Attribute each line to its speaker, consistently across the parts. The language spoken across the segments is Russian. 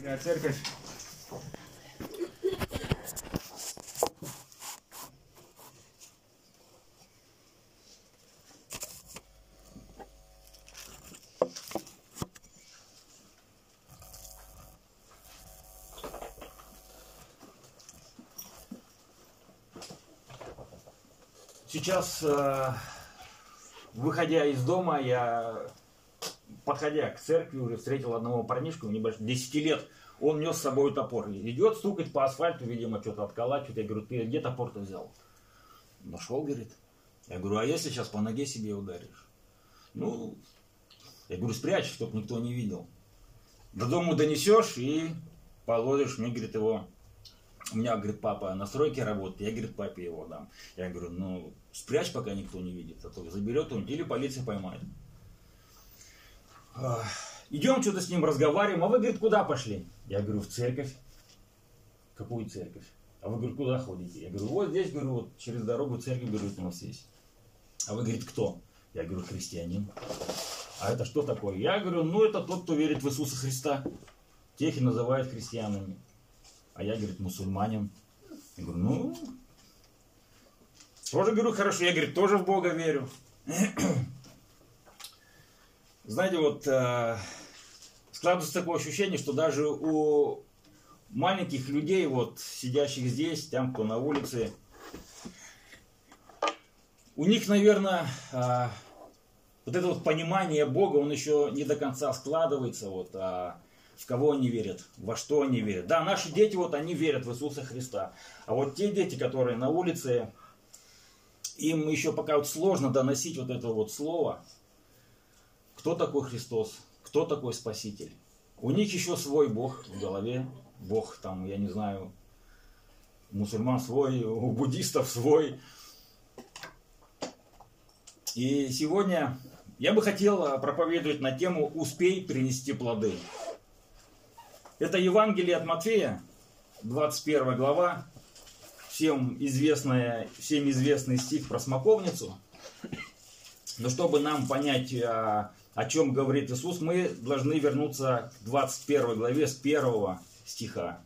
Speaker 1: Церковь, Сейчас, э, выходя из дома, я, подходя к церкви, уже встретил одного парнишку, небольшого, 10 лет. Он нес с собой топор. Идет стукать по асфальту, видимо, что-то отколачивает. Я говорю, ты где топор-то взял? Нашел, говорит. Я говорю, а если сейчас по ноге себе ударишь? Ну, я говорю, спрячь, чтобы никто не видел. До дома донесешь и положишь, мне, говорит, его у меня, говорит, папа на стройке работает, я, говорит, папе его дам. Я говорю, ну, спрячь, пока никто не видит, а то заберет он, или полиция поймает. Идем что-то с ним разговариваем, а вы, говорит, куда пошли? Я говорю, в церковь. Какую церковь? А вы, говорит, куда ходите? Я говорю, вот здесь, говорю, вот через дорогу церковь, говорю, у нас есть. А вы, говорит, кто? Я говорю, христианин. А это что такое? Я говорю, ну это тот, кто верит в Иисуса Христа. Тех и называют христианами. А я, говорит, мусульманин. Я говорю, ну, тоже, говорю, хорошо. Я, говорит, тоже в Бога верю. Знаете, вот э, складывается такое ощущение, что даже у маленьких людей, вот сидящих здесь, там, кто на улице, у них, наверное, э, вот это вот понимание Бога, он еще не до конца складывается, вот, а в кого они верят, во что они верят. Да, наши дети, вот они верят в Иисуса Христа. А вот те дети, которые на улице, им еще пока вот сложно доносить вот это вот слово, кто такой Христос, кто такой Спаситель. У них еще свой Бог в голове, Бог там, я не знаю, мусульман свой, у буддистов свой. И сегодня я бы хотел проповедовать на тему «Успей принести плоды». Это Евангелие от Матфея, 21 глава, всем, известная, всем известный стих про смоковницу. Но чтобы нам понять, о, о чем говорит Иисус, мы должны вернуться к 21 главе с 1 стиха.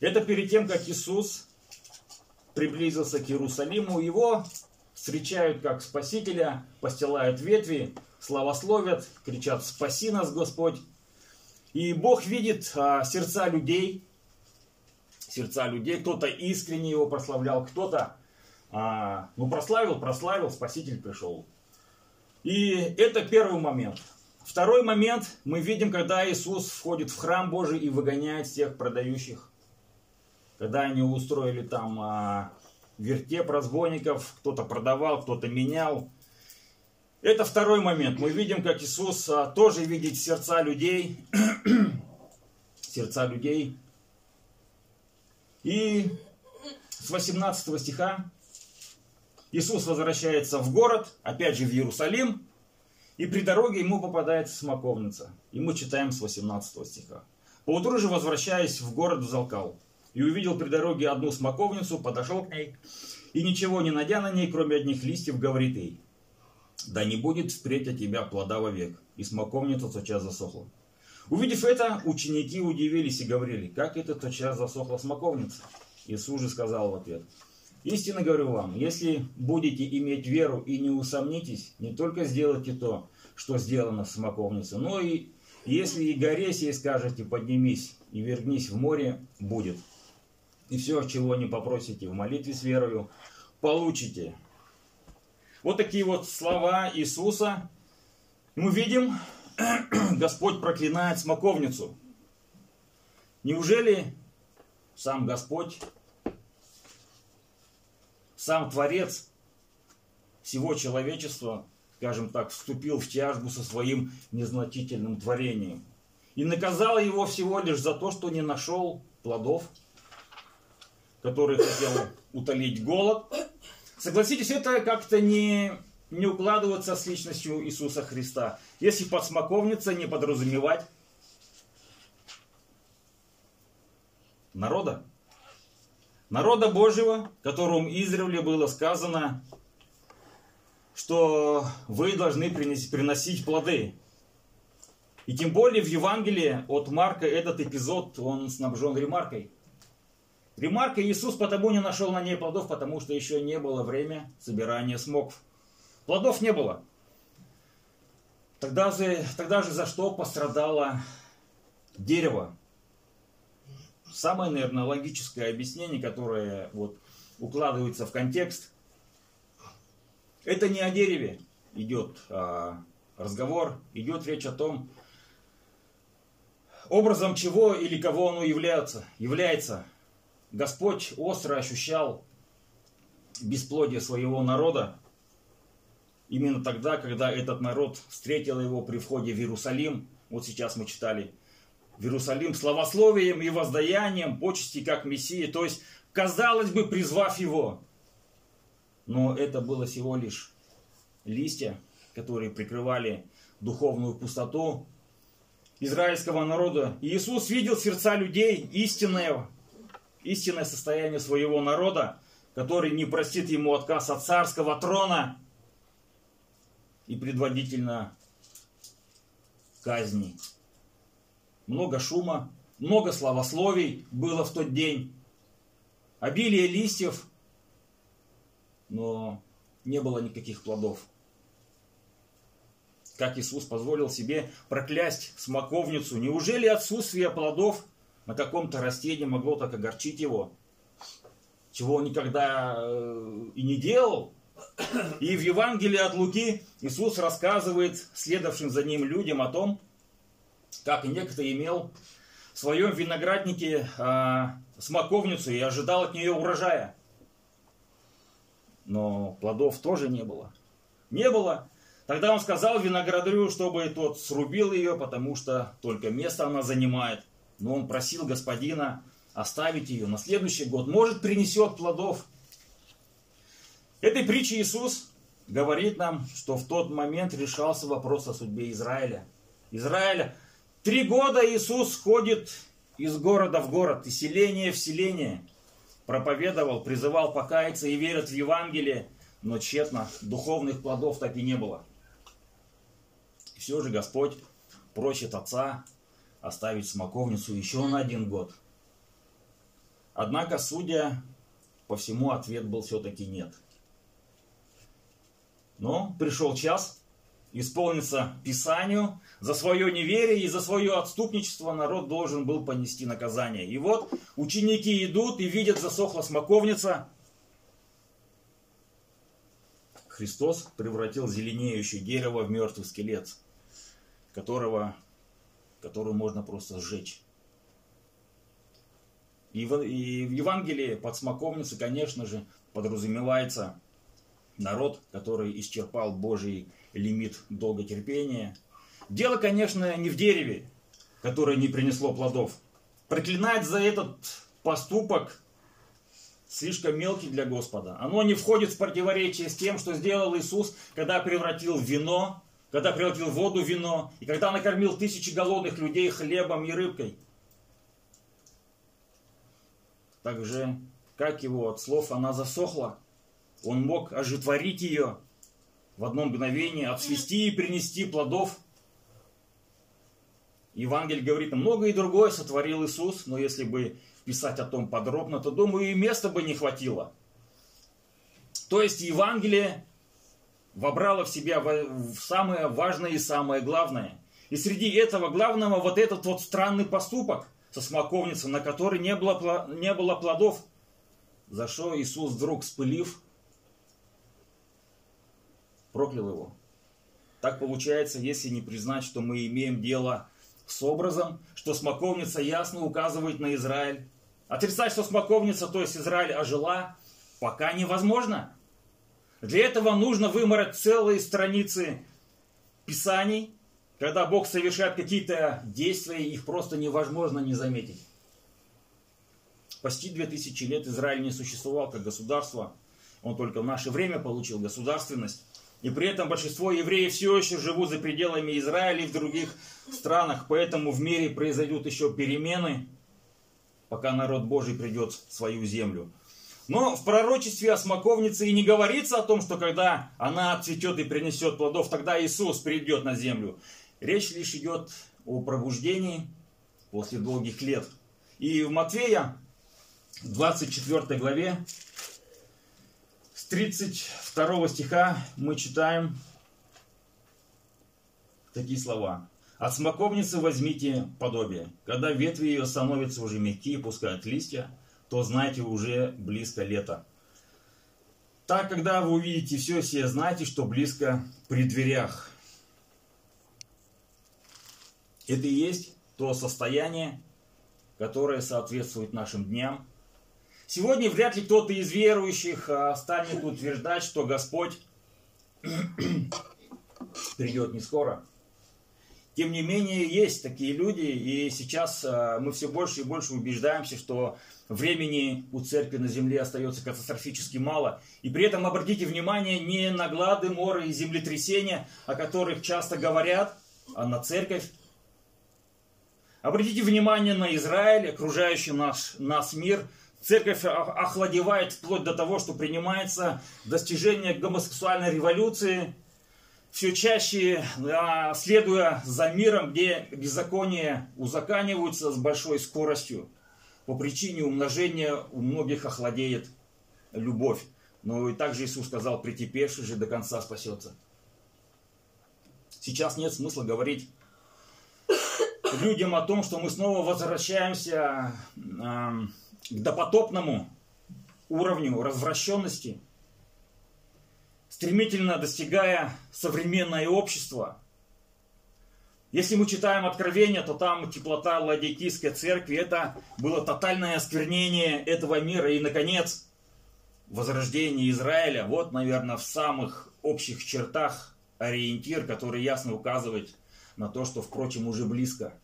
Speaker 1: Это перед тем, как Иисус приблизился к Иерусалиму, его встречают как Спасителя, постилают ветви, славословят, кричат «Спаси нас, Господь!» И Бог видит а, сердца людей, сердца людей, кто-то искренне его прославлял, кто-то, а, ну, прославил, прославил, Спаситель пришел. И это первый момент. Второй момент мы видим, когда Иисус входит в храм Божий и выгоняет всех продающих. Когда они устроили там а, вертеп разбойников, кто-то продавал, кто-то менял. Это второй момент. Мы видим, как Иисус а, тоже видит сердца людей. сердца людей. И с 18 стиха Иисус возвращается в город, опять же в Иерусалим, и при дороге ему попадается смоковница. И мы читаем с 18 стиха. Поутру же, возвращаясь в город, взалкал. И увидел при дороге одну смоковницу, подошел к ней, и ничего не найдя на ней, кроме одних листьев, говорит ей, да не будет впредь от тебя плода вовек. И смоковница тотчас засохла. Увидев это, ученики удивились и говорили, как это тотчас засохла смоковница? Иисус же сказал в ответ, истинно говорю вам, если будете иметь веру и не усомнитесь, не только сделайте то, что сделано в смоковнице, но и если и горе сей скажете, поднимись и вернись в море, будет. И все, чего не попросите в молитве с верою, получите. Вот такие вот слова Иисуса. Мы видим, Господь проклинает смоковницу. Неужели сам Господь, сам Творец всего человечества, скажем так, вступил в тяжбу со своим незначительным творением и наказал его всего лишь за то, что не нашел плодов, который хотел утолить голод, Согласитесь, это как-то не, не укладываться с личностью Иисуса Христа. Если под смоковница не подразумевать народа. Народа Божьего, которому издревле было сказано, что вы должны приносить плоды. И тем более в Евангелии от Марка этот эпизод, он снабжен ремаркой. Ремарка Иисус потому не нашел на ней плодов, потому что еще не было время собирания смоков. Плодов не было. Тогда же, тогда же за что пострадало дерево? Самое, наверное, логическое объяснение, которое вот укладывается в контекст, это не о дереве идет а, разговор, идет речь о том, образом чего или кого оно является. является. Господь остро ощущал бесплодие своего народа именно тогда, когда этот народ встретил его при входе в Иерусалим. Вот сейчас мы читали в Иерусалим славословием и воздаянием, почести как Мессии, то есть, казалось бы, призвав его. Но это было всего лишь листья, которые прикрывали духовную пустоту израильского народа. Иисус видел сердца людей, истинное, истинное состояние своего народа, который не простит ему отказ от царского трона и предводительно казни. Много шума, много славословий было в тот день. Обилие листьев, но не было никаких плодов как Иисус позволил себе проклясть смоковницу. Неужели отсутствие плодов на каком-то растении могло так огорчить его? Чего он никогда э, и не делал. И в Евангелии от Луки Иисус рассказывает следовавшим за ним людям о том, как некто имел в своем винограднике а, смоковницу и ожидал от нее урожая. Но плодов тоже не было. Не было. Тогда он сказал виноградарю, чтобы тот срубил ее, потому что только место она занимает. Но он просил господина оставить ее на следующий год. Может, принесет плодов. Этой притче Иисус говорит нам, что в тот момент решался вопрос о судьбе Израиля. Израиля. Три года Иисус ходит из города в город, из селения в селение. Проповедовал, призывал покаяться и верят в Евангелие, но тщетно духовных плодов так и не было все же Господь просит отца оставить смоковницу еще на один год. Однако, судя по всему, ответ был все-таки нет. Но пришел час исполниться Писанию. За свое неверие и за свое отступничество народ должен был понести наказание. И вот ученики идут и видят засохла смоковница. Христос превратил зеленеющее дерево в мертвый скелет которого, которую можно просто сжечь. И в, и в Евангелии под смоковницей, конечно же, подразумевается народ, который исчерпал Божий лимит долготерпения. Дело, конечно, не в дереве, которое не принесло плодов. Проклинать за этот поступок слишком мелкий для Господа. Оно не входит в противоречие с тем, что сделал Иисус, когда превратил вино когда превратил воду в вино, и когда накормил тысячи голодных людей хлебом и рыбкой. Так же, как его от слов она засохла, он мог ожитворить ее в одно мгновение, отсвести и принести плодов. Евангелие говорит, много и другое сотворил Иисус, но если бы писать о том подробно, то, думаю, и места бы не хватило. То есть Евангелие вобрала в себя самое важное и самое главное. И среди этого главного вот этот вот странный поступок со смоковницей, на который не было, не было плодов, за что Иисус вдруг спылив, проклял его. Так получается, если не признать, что мы имеем дело с образом, что смоковница ясно указывает на Израиль. Отрицать, что смоковница, то есть Израиль, ожила, пока невозможно. Для этого нужно вымороть целые страницы Писаний, когда Бог совершает какие-то действия, их просто невозможно не заметить. Почти 2000 лет Израиль не существовал как государство. Он только в наше время получил государственность. И при этом большинство евреев все еще живут за пределами Израиля и в других странах. Поэтому в мире произойдут еще перемены, пока народ Божий придет в свою землю. Но в пророчестве о смоковнице и не говорится о том, что когда она отцветет и принесет плодов, тогда Иисус придет на землю. Речь лишь идет о пробуждении после долгих лет. И в Матфея, 24 главе, 32 стиха мы читаем такие слова. От смоковницы возьмите подобие. Когда ветви ее становятся уже мягкие, пускают листья, то знайте уже близко лето. Так, когда вы увидите все сие, знайте, что близко при дверях. Это и есть то состояние, которое соответствует нашим дням. Сегодня вряд ли кто-то из верующих а, станет утверждать, что Господь придет не скоро. Тем не менее, есть такие люди, и сейчас а, мы все больше и больше убеждаемся, что времени у церкви на земле остается катастрофически мало. И при этом обратите внимание не на глады, моры и землетрясения, о которых часто говорят, а на церковь. Обратите внимание на Израиль, окружающий наш, нас мир. Церковь охладевает вплоть до того, что принимается достижение гомосексуальной революции. Все чаще, следуя за миром, где беззаконие узаканиваются с большой скоростью. По причине умножения у многих охладеет любовь. Но и также Иисус сказал, претерпевший же до конца спасется. Сейчас нет смысла говорить людям о том, что мы снова возвращаемся к допотопному уровню развращенности, стремительно достигая современное общество. Если мы читаем Откровение, то там теплота Ладикийской церкви, это было тотальное осквернение этого мира. И, наконец, возрождение Израиля. Вот, наверное, в самых общих чертах ориентир, который ясно указывает на то, что, впрочем, уже близко.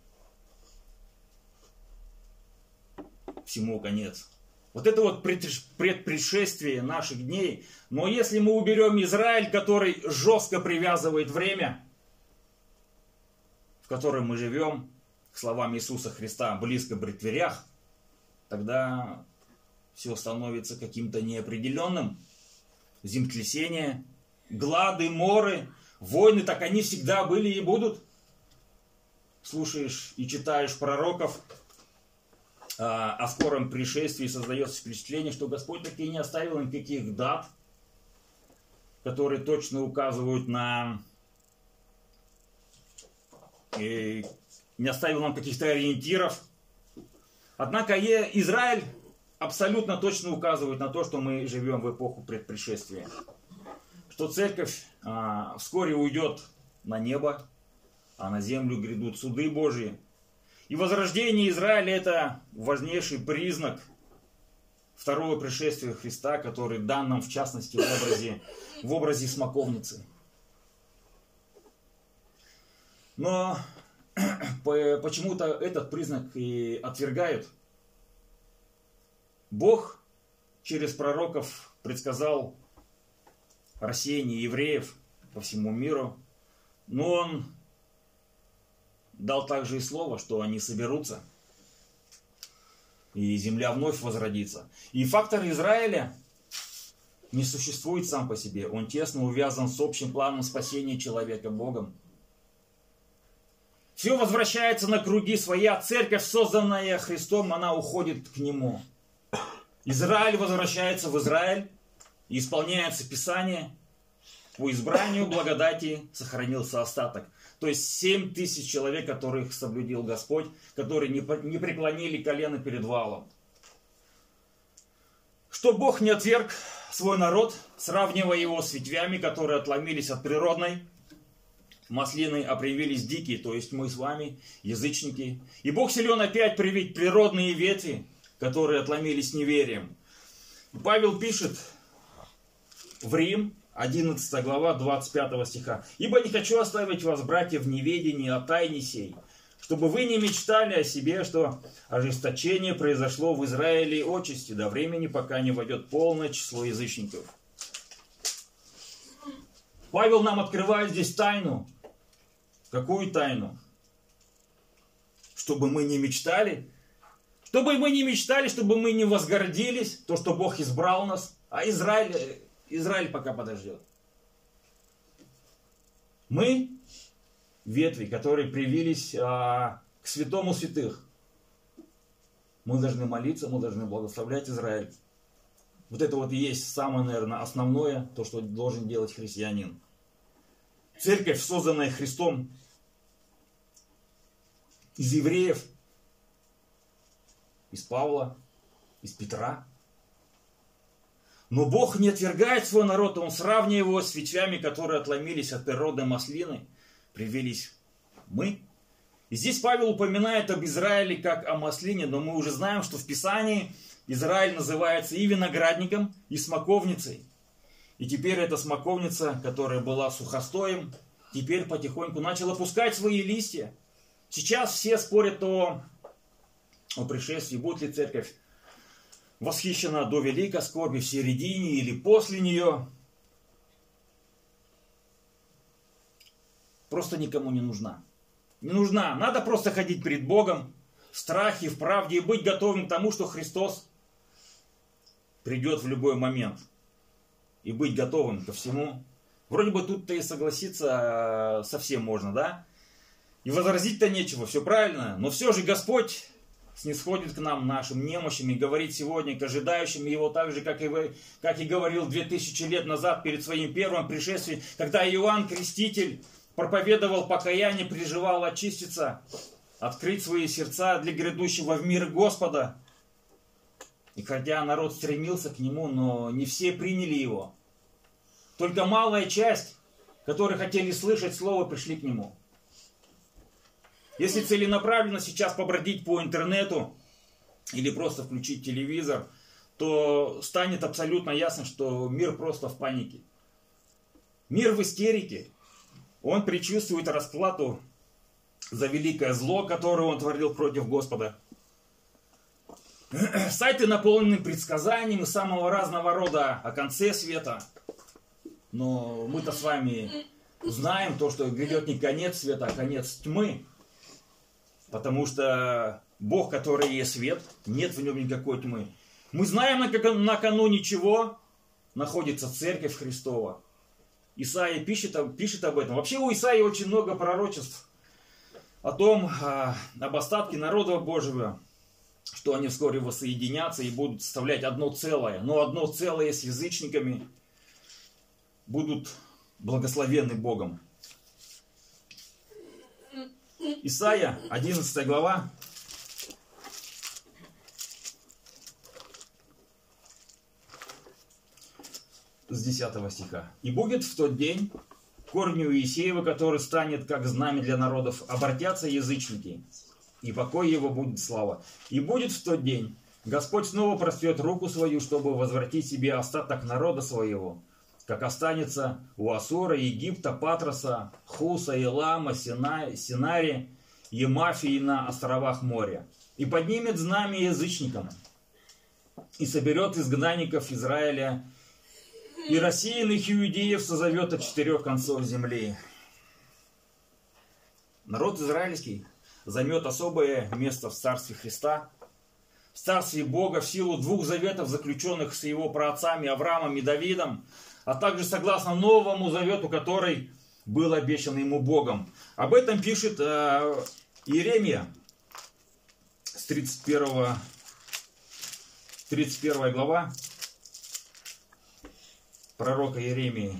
Speaker 1: Всему конец. Вот это вот предпредшествие наших дней. Но если мы уберем Израиль, который жестко привязывает время, в котором мы живем, к словам Иисуса Христа, близко при дверях, тогда все становится каким-то неопределенным. Землетрясения, глады, моры, войны, так они всегда были и будут слушаешь и читаешь пророков о скором пришествии, создается впечатление, что Господь таки не оставил никаких дат, которые точно указывают на... И не оставил нам каких-то ориентиров. Однако Израиль абсолютно точно указывает на то, что мы живем в эпоху предпришествия. Что церковь а, вскоре уйдет на небо, а на землю грядут суды Божьи. И возрождение Израиля это важнейший признак второго пришествия Христа, который дан нам в частности в образе, в образе смоковницы. Но почему-то этот признак и отвергают. Бог через пророков предсказал рассеяние евреев по всему миру, но Он дал также и слово, что они соберутся, и земля вновь возродится. И фактор Израиля не существует сам по себе. Он тесно увязан с общим планом спасения человека Богом. Все возвращается на круги своя. Церковь, созданная Христом, она уходит к Нему. Израиль возвращается в Израиль. И исполняется Писание. По избранию благодати сохранился остаток. То есть 7 тысяч человек, которых соблюдил Господь, которые не, преклонили колено перед валом. Что Бог не отверг свой народ, сравнивая его с ветвями, которые отломились от природной маслины, а привились дикие, то есть мы с вами, язычники. И Бог силен опять привить природные ветви, которые отломились неверием. Павел пишет в Рим, 11 глава 25 стиха. «Ибо не хочу оставить вас, братья, в неведении о тайне сей, чтобы вы не мечтали о себе, что ожесточение произошло в Израиле отчасти до времени, пока не войдет полное число язычников». Павел нам открывает здесь тайну. Какую тайну? Чтобы мы не мечтали, чтобы мы не мечтали, чтобы мы не возгордились, то, что Бог избрал нас, а Израиль Израиль пока подождет. Мы ветви, которые привились а, к святому святых. Мы должны молиться, мы должны благословлять Израиль. Вот это вот и есть самое, наверное, основное, то, что должен делать христианин. Церковь, созданная Христом из евреев, из Павла, из Петра. Но Бог не отвергает свой народ, Он сравнивает его с ветвями, которые отломились от природы маслины, привелись мы. И здесь Павел упоминает об Израиле как о маслине, но мы уже знаем, что в Писании Израиль называется и виноградником, и смоковницей. И теперь эта смоковница, которая была сухостоем, теперь потихоньку начала пускать свои листья. Сейчас все спорят о, о пришествии, будет ли церковь восхищена до великой скорби в середине или после нее. Просто никому не нужна. Не нужна. Надо просто ходить перед Богом в страхе, в правде и быть готовым к тому, что Христос придет в любой момент. И быть готовым ко всему. Вроде бы тут-то и согласиться э, совсем можно, да? И возразить-то нечего, все правильно. Но все же Господь снисходит к нам, нашим немощам, и говорит сегодня к ожидающим Его так же, как и, вы, как и говорил 2000 лет назад перед своим первым пришествием, когда Иоанн Креститель проповедовал покаяние, приживал очиститься, открыть свои сердца для грядущего в мир Господа. И хотя народ стремился к Нему, но не все приняли Его. Только малая часть, которые хотели слышать Слово, пришли к Нему. Если целенаправленно сейчас побродить по интернету или просто включить телевизор, то станет абсолютно ясно, что мир просто в панике. Мир в истерике. Он предчувствует расплату за великое зло, которое он творил против Господа. Сайты наполнены предсказаниями самого разного рода о конце света. Но мы-то с вами знаем то, что грядет не конец света, а конец тьмы. Потому что Бог, который есть свет, нет в нем никакой тьмы. Мы знаем, накануне чего находится Церковь Христова. Исаия пишет, пишет об этом. Вообще у Исаии очень много пророчеств о том, а, об остатке народа Божьего, что они вскоре воссоединятся и будут составлять одно целое. Но одно целое с язычниками будут благословенны Богом. Исайя, 11 глава. С 10 стиха. «И будет в тот день корню Иисеева, который станет как знамя для народов, обратятся язычники, и покой его будет слава. И будет в тот день Господь снова прострет руку свою, чтобы возвратить себе остаток народа своего, как останется у Асура, Египта, Патроса, Хуса, Илама, Сина, Синари, Емафии на островах моря. И поднимет знамя язычникам, и соберет изгнанников Израиля, и рассеянных иудеев созовет от четырех концов земли. Народ израильский займет особое место в Царстве Христа, в Царстве Бога в силу двух заветов, заключенных с его праотцами Авраамом и Давидом, а также согласно новому завету, который был обещан ему Богом. Об этом пишет э, Иеремия с 31, 31 глава пророка Иеремии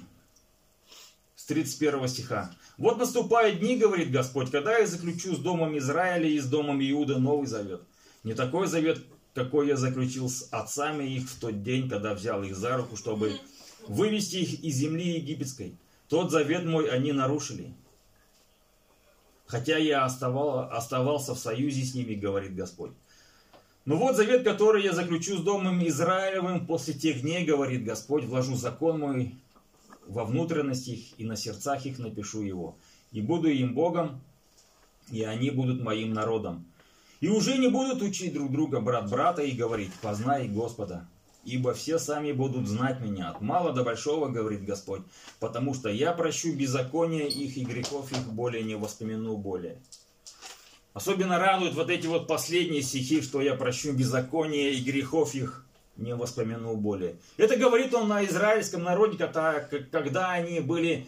Speaker 1: с 31 стиха. «Вот наступают дни, говорит Господь, когда я заключу с домом Израиля и с домом Иуда новый завет. Не такой завет, какой я заключил с отцами их в тот день, когда взял их за руку, чтобы вывести их из земли египетской. Тот завет мой они нарушили. Хотя я оставал, оставался в союзе с ними, говорит Господь. Но вот завет, который я заключу с домом Израилевым после тех дней, говорит Господь, вложу закон мой во внутренности их и на сердцах их напишу его. И буду им Богом, и они будут моим народом. И уже не будут учить друг друга брат брата и говорить, познай Господа, ибо все сами будут знать меня, от мала до большого, говорит Господь, потому что я прощу беззакония их и грехов их более не воспомяну более. Особенно радуют вот эти вот последние стихи, что я прощу беззакония и грехов их не воспомяну более. Это говорит он на израильском народе, когда они были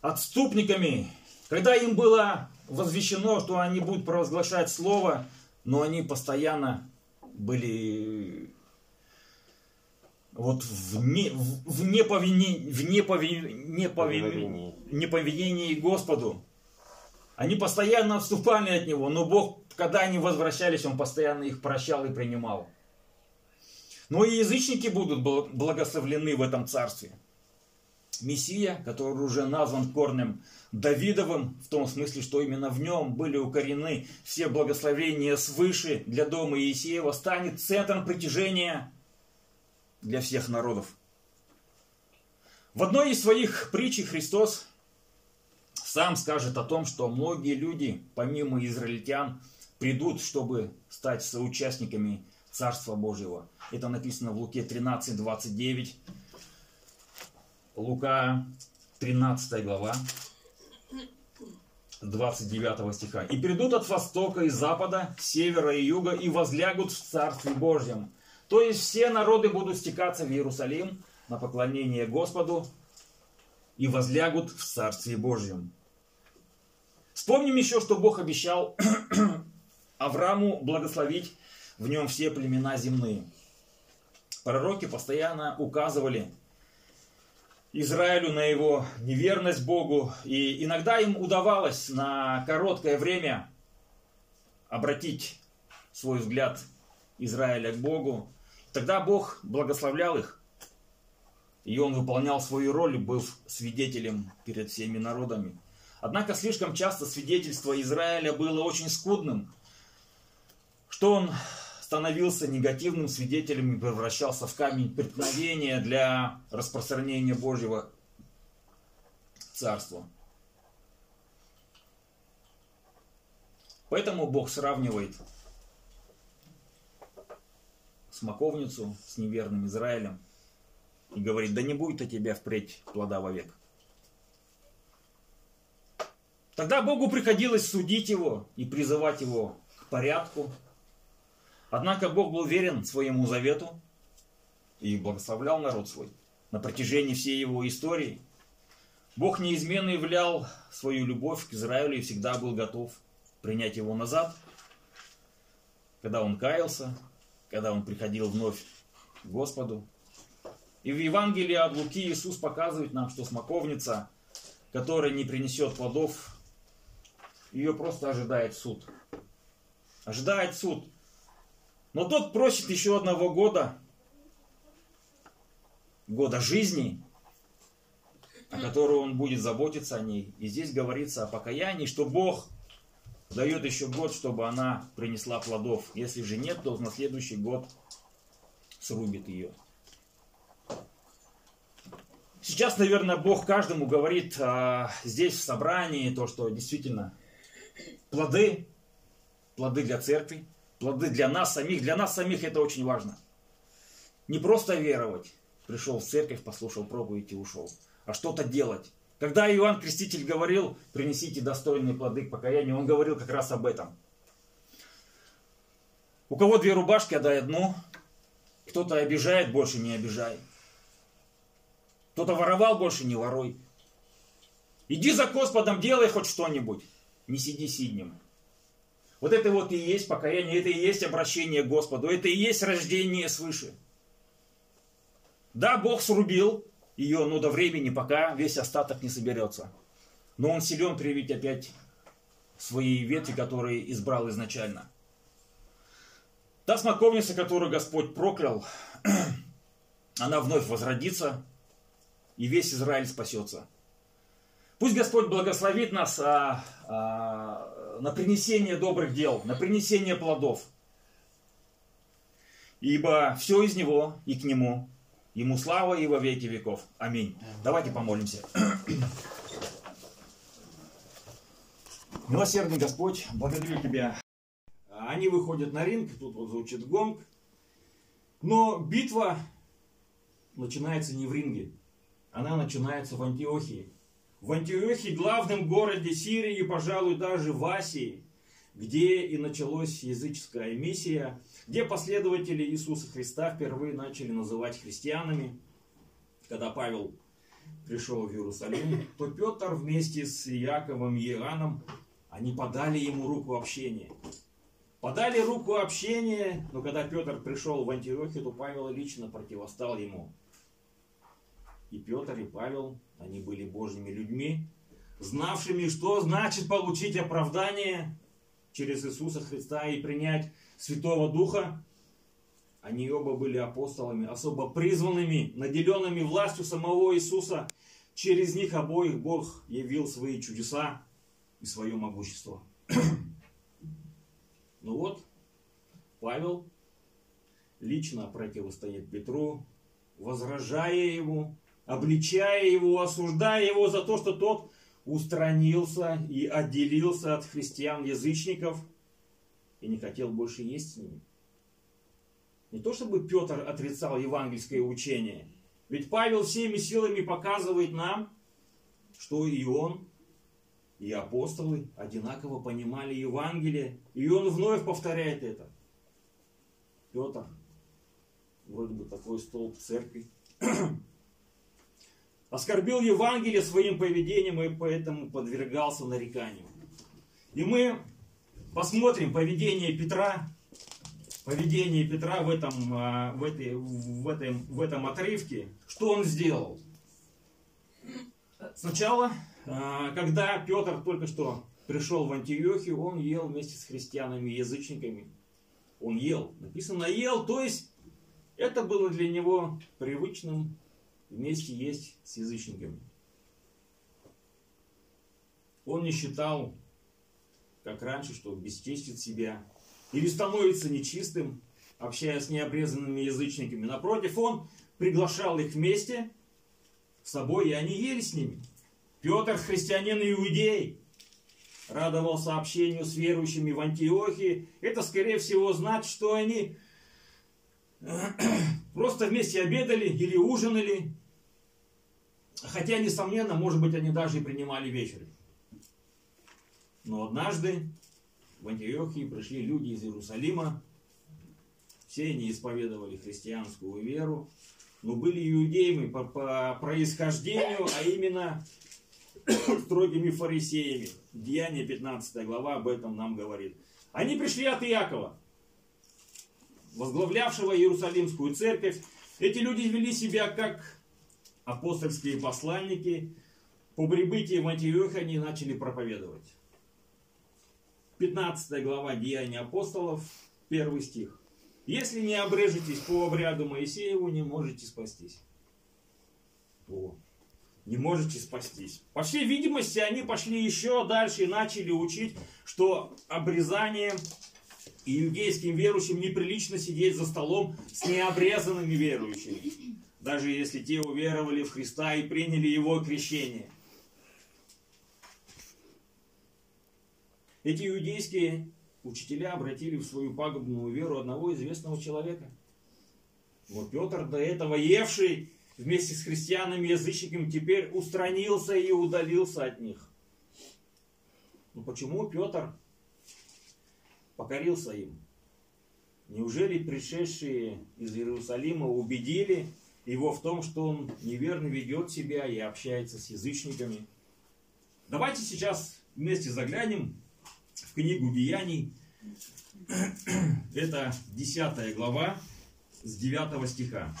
Speaker 1: отступниками, Когда им было возвещено, что они будут провозглашать Слово, но они постоянно были вот в, не, в, в, неповине, в непови, непови, неповиновении Господу. Они постоянно отступали от Него, но Бог, когда они возвращались, Он постоянно их прощал и принимал. Но и язычники будут благословлены в этом царстве. Мессия, который уже назван корнем Давидовым, в том смысле, что именно в нем были укорены все благословения свыше для дома Иисеева, станет центром притяжения для всех народов. В одной из своих притч Христос сам скажет о том, что многие люди, помимо израильтян, придут, чтобы стать соучастниками Царства Божьего. Это написано в Луке 13, 29. Лука 13 глава, 29 стиха. «И придут от востока и запада, севера и юга, и возлягут в Царстве Божьем. То есть все народы будут стекаться в Иерусалим на поклонение Господу и возлягут в Царстве Божьем». Вспомним еще, что Бог обещал Аврааму благословить в нем все племена земные. Пророки постоянно указывали Израилю на его неверность Богу. И иногда им удавалось на короткое время обратить свой взгляд Израиля к Богу. Тогда Бог благословлял их. И он выполнял свою роль, был свидетелем перед всеми народами. Однако слишком часто свидетельство Израиля было очень скудным, что он становился негативным свидетелем и превращался в камень преткновения для распространения Божьего Царства. Поэтому Бог сравнивает смоковницу с неверным Израилем и говорит, да не будет у тебя впредь плода вовек. Тогда Богу приходилось судить его и призывать его к порядку, Однако Бог был верен своему завету и благословлял народ свой на протяжении всей его истории. Бог неизменно являл свою любовь к Израилю и всегда был готов принять его назад, когда он каялся, когда он приходил вновь к Господу. И в Евангелии от Луки Иисус показывает нам, что смоковница, которая не принесет плодов, ее просто ожидает суд. Ожидает суд. Но тот просит еще одного года, года жизни, о которой он будет заботиться о ней. И здесь говорится о покаянии, что Бог дает еще год, чтобы она принесла плодов. Если же нет, то на следующий год срубит ее. Сейчас, наверное, Бог каждому говорит а, здесь в собрании то, что действительно плоды, плоды для церкви, плоды для нас самих. Для нас самих это очень важно. Не просто веровать, пришел в церковь, послушал проповедь и ушел, а что-то делать. Когда Иоанн Креститель говорил, принесите достойные плоды к покаянию, он говорил как раз об этом. У кого две рубашки, отдай одну. Кто-то обижает, больше не обижай. Кто-то воровал, больше не воруй. Иди за Господом, делай хоть что-нибудь. Не сиди сиднем. Вот это вот и есть покаяние, это и есть обращение к Господу, это и есть рождение свыше. Да, Бог срубил ее, но до времени, пока весь остаток не соберется. Но Он силен привить опять свои ветви, которые избрал изначально. Та смоковница, которую Господь проклял, она вновь возродится, и весь Израиль спасется. Пусть Господь благословит нас а, а, на принесение добрых дел, на принесение плодов. Ибо все из Него и к Нему. Ему слава и во веки веков. Аминь. Давайте помолимся. Милосердный Господь, благодарю Тебя. Они выходят на ринг, тут вот звучит гонг. Но битва начинается не в ринге. Она начинается в Антиохии в Антиохии, главном городе Сирии, пожалуй, даже в Асии, где и началась языческая миссия, где последователи Иисуса Христа впервые начали называть христианами, когда Павел пришел в Иерусалим, то Петр вместе с Яковом и Иоанном, они подали ему руку общения. Подали руку общения, но когда Петр пришел в Антиохию, то Павел лично противостал ему. И Петр, и Павел, они были божьими людьми, знавшими, что значит получить оправдание через Иисуса Христа и принять Святого Духа. Они оба были апостолами, особо призванными, наделенными властью самого Иисуса. Через них обоих Бог явил свои чудеса и свое могущество. ну вот, Павел лично противостоит Петру, возражая ему, обличая его, осуждая его за то, что тот устранился и отделился от христиан-язычников и не хотел больше есть с ними. Не то чтобы Петр отрицал евангельское учение, ведь Павел всеми силами показывает нам, что и он, и апостолы одинаково понимали Евангелие, и он вновь повторяет это. Петр, вроде бы такой столб церкви, оскорбил Евангелие своим поведением и поэтому подвергался нареканию. И мы посмотрим поведение Петра, поведение Петра в этом, а, в, этой, в, этом, в этом отрывке, что он сделал. Сначала, а, когда Петр только что пришел в Антиохию, он ел вместе с христианами и язычниками. Он ел. Написано ел, то есть это было для него привычным вместе есть с язычниками. Он не считал, как раньше, что бесчестит себя или становится нечистым, общаясь с необрезанными язычниками. Напротив, он приглашал их вместе с собой, и они ели с ними. Петр, христианин и иудей, радовался общению с верующими в Антиохии. Это, скорее всего, значит, что они просто вместе обедали или ужинали, Хотя, несомненно, может быть, они даже и принимали вечер. Но однажды в Антиохии пришли люди из Иерусалима. Все они исповедовали христианскую веру, но были иудеями по, по происхождению, а именно строгими фарисеями. Деяние 15 глава об этом нам говорит. Они пришли от Иакова, возглавлявшего Иерусалимскую церковь. Эти люди вели себя как апостольские посланники по прибытии в Антиох они начали проповедовать. 15 глава Деяния апостолов, первый стих. Если не обрежетесь по обряду Моисееву, не можете спастись. О, не можете спастись. По всей видимости, они пошли еще дальше и начали учить, что обрезание иудейским верующим неприлично сидеть за столом с необрезанными верующими даже если те уверовали в Христа и приняли Его крещение. Эти иудейские учителя обратили в свою пагубную веру одного известного человека. Вот Петр, до этого евший вместе с христианами-язычниками, теперь устранился и удалился от них. Но почему Петр покорился им? Неужели пришедшие из Иерусалима убедили его в том, что он неверно ведет себя и общается с язычниками. Давайте сейчас вместе заглянем в книгу Деяний. Это 10 глава с 9 стиха.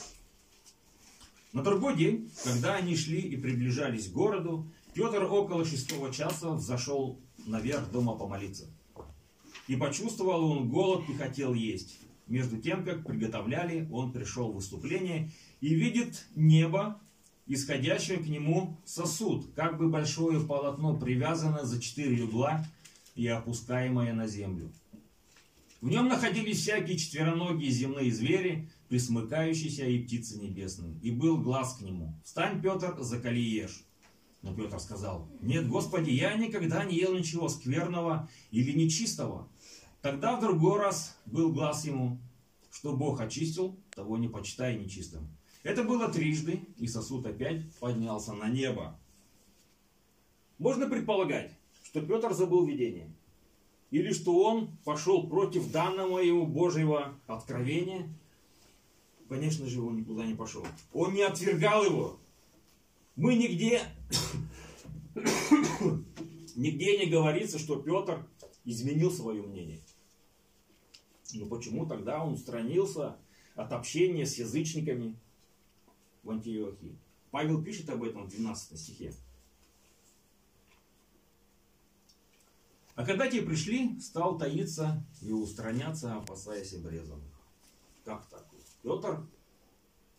Speaker 1: На другой день, когда они шли и приближались к городу, Петр около шестого часа зашел наверх дома помолиться. И почувствовал он голод и хотел есть. Между тем, как приготовляли, он пришел в выступление и видит небо, исходящее к нему сосуд, как бы большое полотно привязано за четыре угла и опускаемое на землю. В нем находились всякие четвероногие земные звери, присмыкающиеся и птицы небесные. И был глаз к нему. «Встань, Петр, закали ешь». Но Петр сказал, «Нет, Господи, я никогда не ел ничего скверного или нечистого». Тогда в другой раз был глаз ему, что Бог очистил, того не почитай нечистым. Это было трижды, и сосуд опять поднялся на небо. Можно предполагать, что Петр забыл видение. Или что он пошел против данного ему Божьего откровения. Конечно же, он никуда не пошел. Он не отвергал его. Мы нигде, нигде не говорится, что Петр изменил свое мнение. Но почему тогда он устранился от общения с язычниками в Антиохии? Павел пишет об этом в 12 стихе. А когда те пришли, стал таиться и устраняться, опасаясь обрезанных. Как так? Петр,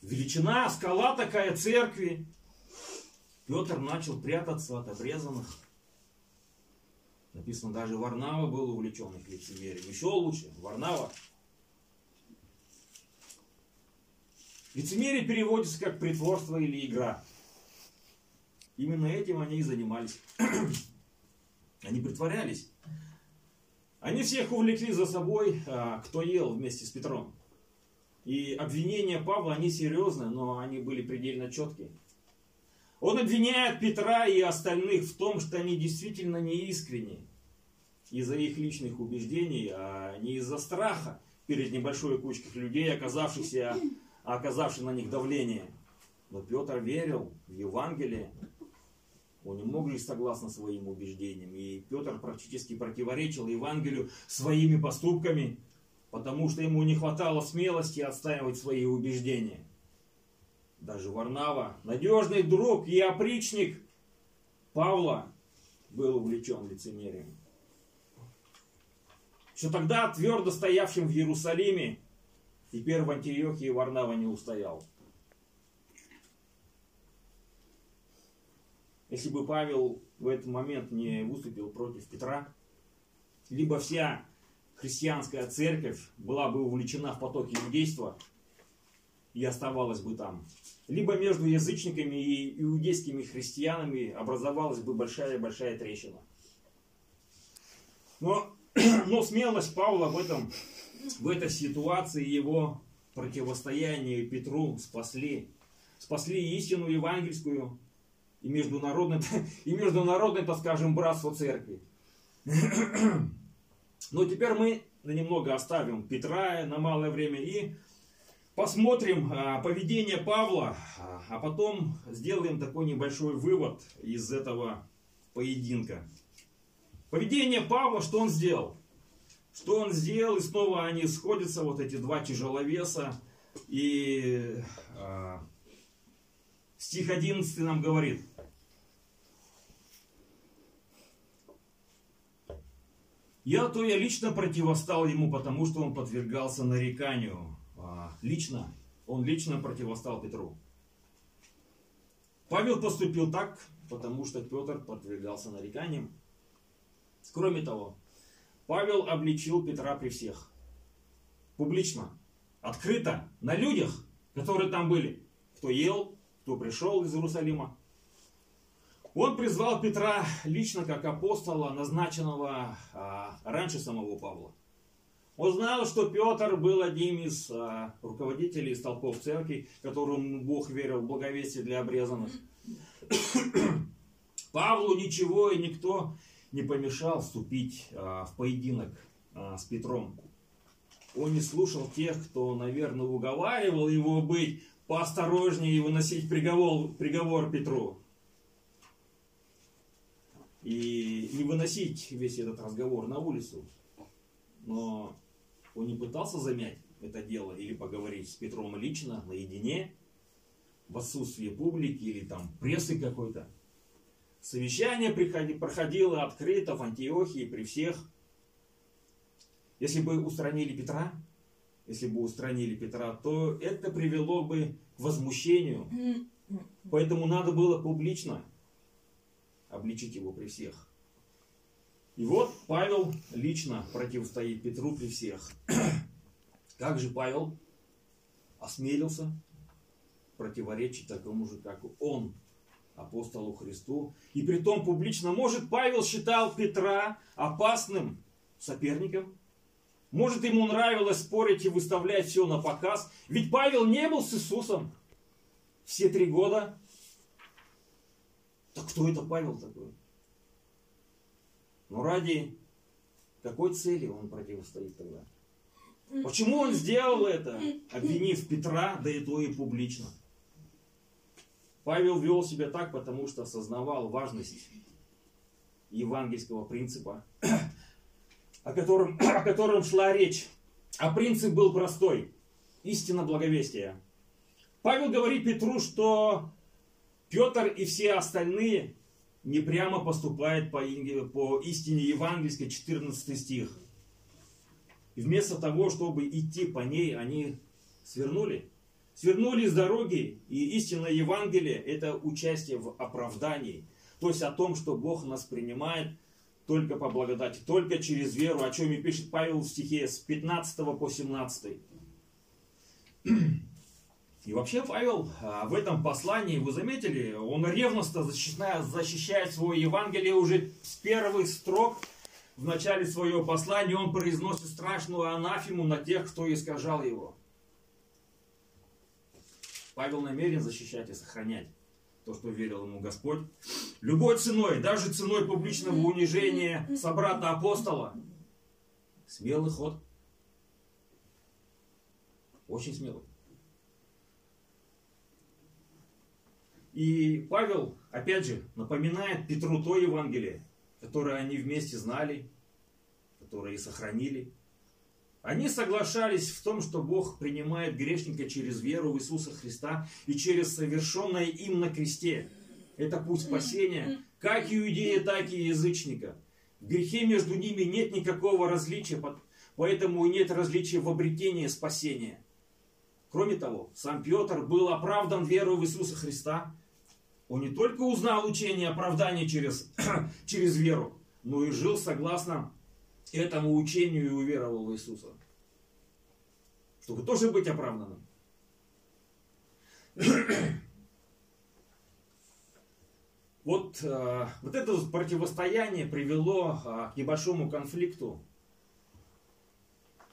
Speaker 1: величина, скала такая церкви. Петр начал прятаться от обрезанных. Написано, даже Варнава был увлечен их лицемерием. Еще лучше, Варнава. Лицемерие переводится как притворство или игра. Именно этим они и занимались. Они притворялись. Они всех увлекли за собой, а, кто ел вместе с Петром. И обвинения Павла, они серьезные, но они были предельно четкие. Он обвиняет Петра и остальных в том, что они действительно неискренни из-за их личных убеждений, а не из-за страха перед небольшой кучкой людей, оказавшихся, оказавших на них давление. Но Петр верил в Евангелие, он не мог жить согласно своим убеждениям. И Петр практически противоречил Евангелию своими поступками, потому что ему не хватало смелости отстаивать свои убеждения. Даже Варнава, надежный друг и опричник Павла, был увлечен лицемерием. Еще тогда, твердо стоявшим в Иерусалиме, теперь в Антиохии Варнава не устоял. если бы Павел в этот момент не выступил против Петра, либо вся христианская церковь была бы увлечена в потоке иудейства и оставалась бы там. Либо между язычниками и иудейскими христианами образовалась бы большая-большая трещина. Но, но смелость Павла в, этом, в этой ситуации его противостояние Петру спасли. Спасли истину евангельскую, и международное, и международное, так скажем, братство церкви. Но теперь мы немного оставим Петра на малое время и посмотрим а, поведение Павла, а, а потом сделаем такой небольшой вывод из этого поединка. Поведение Павла, что он сделал? Что он сделал, и снова они сходятся, вот эти два тяжеловеса, и а, стих 11 нам говорит – Я то я лично противостал ему, потому что он подвергался нареканию. А, лично, он лично противостал Петру. Павел поступил так, потому что Петр подвергался нареканиям. Кроме того, Павел обличил Петра при всех. Публично, открыто, на людях, которые там были. Кто ел, кто пришел из Иерусалима. Он призвал Петра лично как апостола, назначенного а, раньше самого Павла. Он знал, что Петр был одним из а, руководителей столпов церкви, которому Бог верил в благовестие для обрезанных. Павлу ничего и никто не помешал вступить а, в поединок а, с Петром. Он не слушал тех, кто, наверное, уговаривал его быть поосторожнее и выносить приговор, приговор Петру и не выносить весь этот разговор на улицу. Но он не пытался замять это дело или поговорить с Петром лично, наедине, в отсутствии публики или там прессы какой-то. Совещание проходило открыто в Антиохии при всех. Если бы устранили Петра, если бы устранили Петра, то это привело бы к возмущению. Поэтому надо было публично обличить его при всех. И вот Павел лично противостоит Петру при всех. Как же Павел осмелился противоречить такому же, как он, апостолу Христу. И при том публично, может, Павел считал Петра опасным соперником? Может, ему нравилось спорить и выставлять все на показ? Ведь Павел не был с Иисусом все три года. Так кто это Павел такой? Но ради какой цели он противостоит тогда? Почему он сделал это, обвинив Петра, да и то и публично? Павел вел себя так, потому что осознавал важность евангельского принципа, о котором, о котором шла речь. А принцип был простой. Истина благовестия. Павел говорит Петру, что Петр и все остальные не прямо поступают по, по истине евангельской, 14 стих. И вместо того, чтобы идти по ней, они свернули. Свернули с дороги, и истинное Евангелие – это участие в оправдании. То есть о том, что Бог нас принимает только по благодати, только через веру, о чем и пишет Павел в стихе с 15 по 17. И вообще Павел а, в этом послании, вы заметили, он ревностно защищает, защищает свое Евангелие уже с первых строк. В начале своего послания он произносит страшную анафему на тех, кто искажал его. Павел намерен защищать и сохранять то, что верил ему Господь. Любой ценой, даже ценой публичного унижения собрата-апостола. Смелый ход. Очень смелый. И Павел, опять же, напоминает Петру то Евангелие, которое они вместе знали, которое и сохранили. Они соглашались в том, что Бог принимает грешника через веру в Иисуса Христа и через совершенное им на кресте. Это путь спасения, как иудея, так и язычника. В грехе между ними нет никакого различия, поэтому и нет различия в обретении спасения. Кроме того, сам Петр был оправдан верой в Иисуса Христа. Он не только узнал учение оправдания через, через веру, но и жил согласно этому учению и уверовал в Иисуса. Чтобы тоже быть оправданным. Вот, э, вот это противостояние привело э, к небольшому конфликту.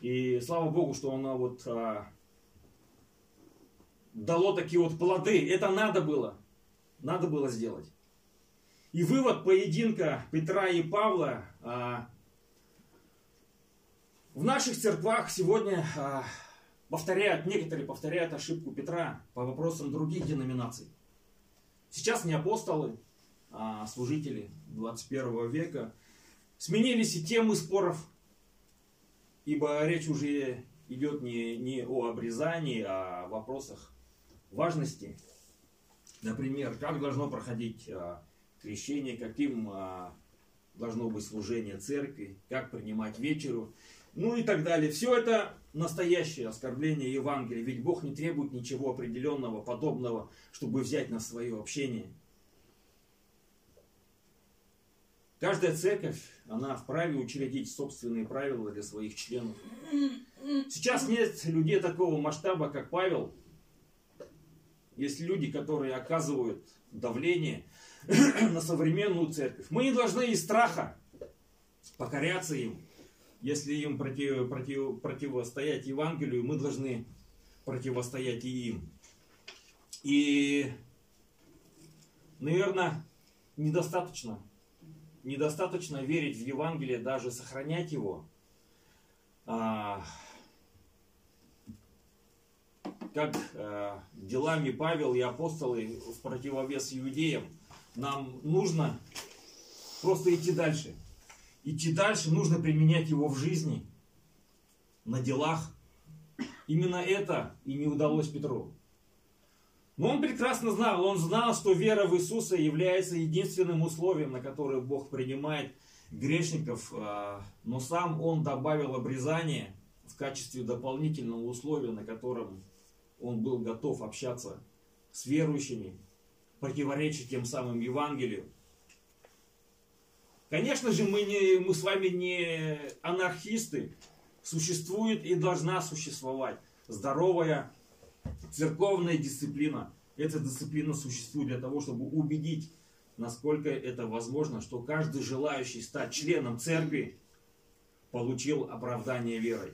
Speaker 1: И слава Богу, что оно вот э, дало такие вот плоды. Это надо было. Надо было сделать. И вывод поединка Петра и Павла в наших церквах сегодня а, повторяют, некоторые повторяют ошибку Петра по вопросам других деноминаций. Сейчас не апостолы, а служители 21 века. Сменились и темы споров, ибо речь уже идет не, не о обрезании, а о вопросах важности. Например, как должно проходить а, крещение, каким а, должно быть служение церкви, как принимать вечеру ну и так далее. Все это настоящее оскорбление Евангелия, ведь Бог не требует ничего определенного, подобного, чтобы взять на свое общение. Каждая церковь, она вправе учредить собственные правила для своих членов. Сейчас нет людей такого масштаба, как Павел. Есть люди, которые оказывают давление на современную церковь. Мы не должны из страха покоряться им если им против, против, противостоять Евангелию, мы должны противостоять и им. И, наверное, недостаточно. Недостаточно верить в Евангелие, даже сохранять его. А, как а, делами Павел и апостолы в противовес иудеям, нам нужно просто идти дальше идти дальше, нужно применять его в жизни, на делах. Именно это и не удалось Петру. Но он прекрасно знал, он знал, что вера в Иисуса является единственным условием, на которое Бог принимает грешников, а, но сам он добавил обрезание в качестве дополнительного условия, на котором он был готов общаться с верующими, противоречить тем самым Евангелию. Конечно же, мы, не, мы с вами не анархисты. Существует и должна существовать здоровая церковная дисциплина. Эта дисциплина существует для того, чтобы убедить, насколько это возможно, что каждый желающий стать членом церкви получил оправдание верой.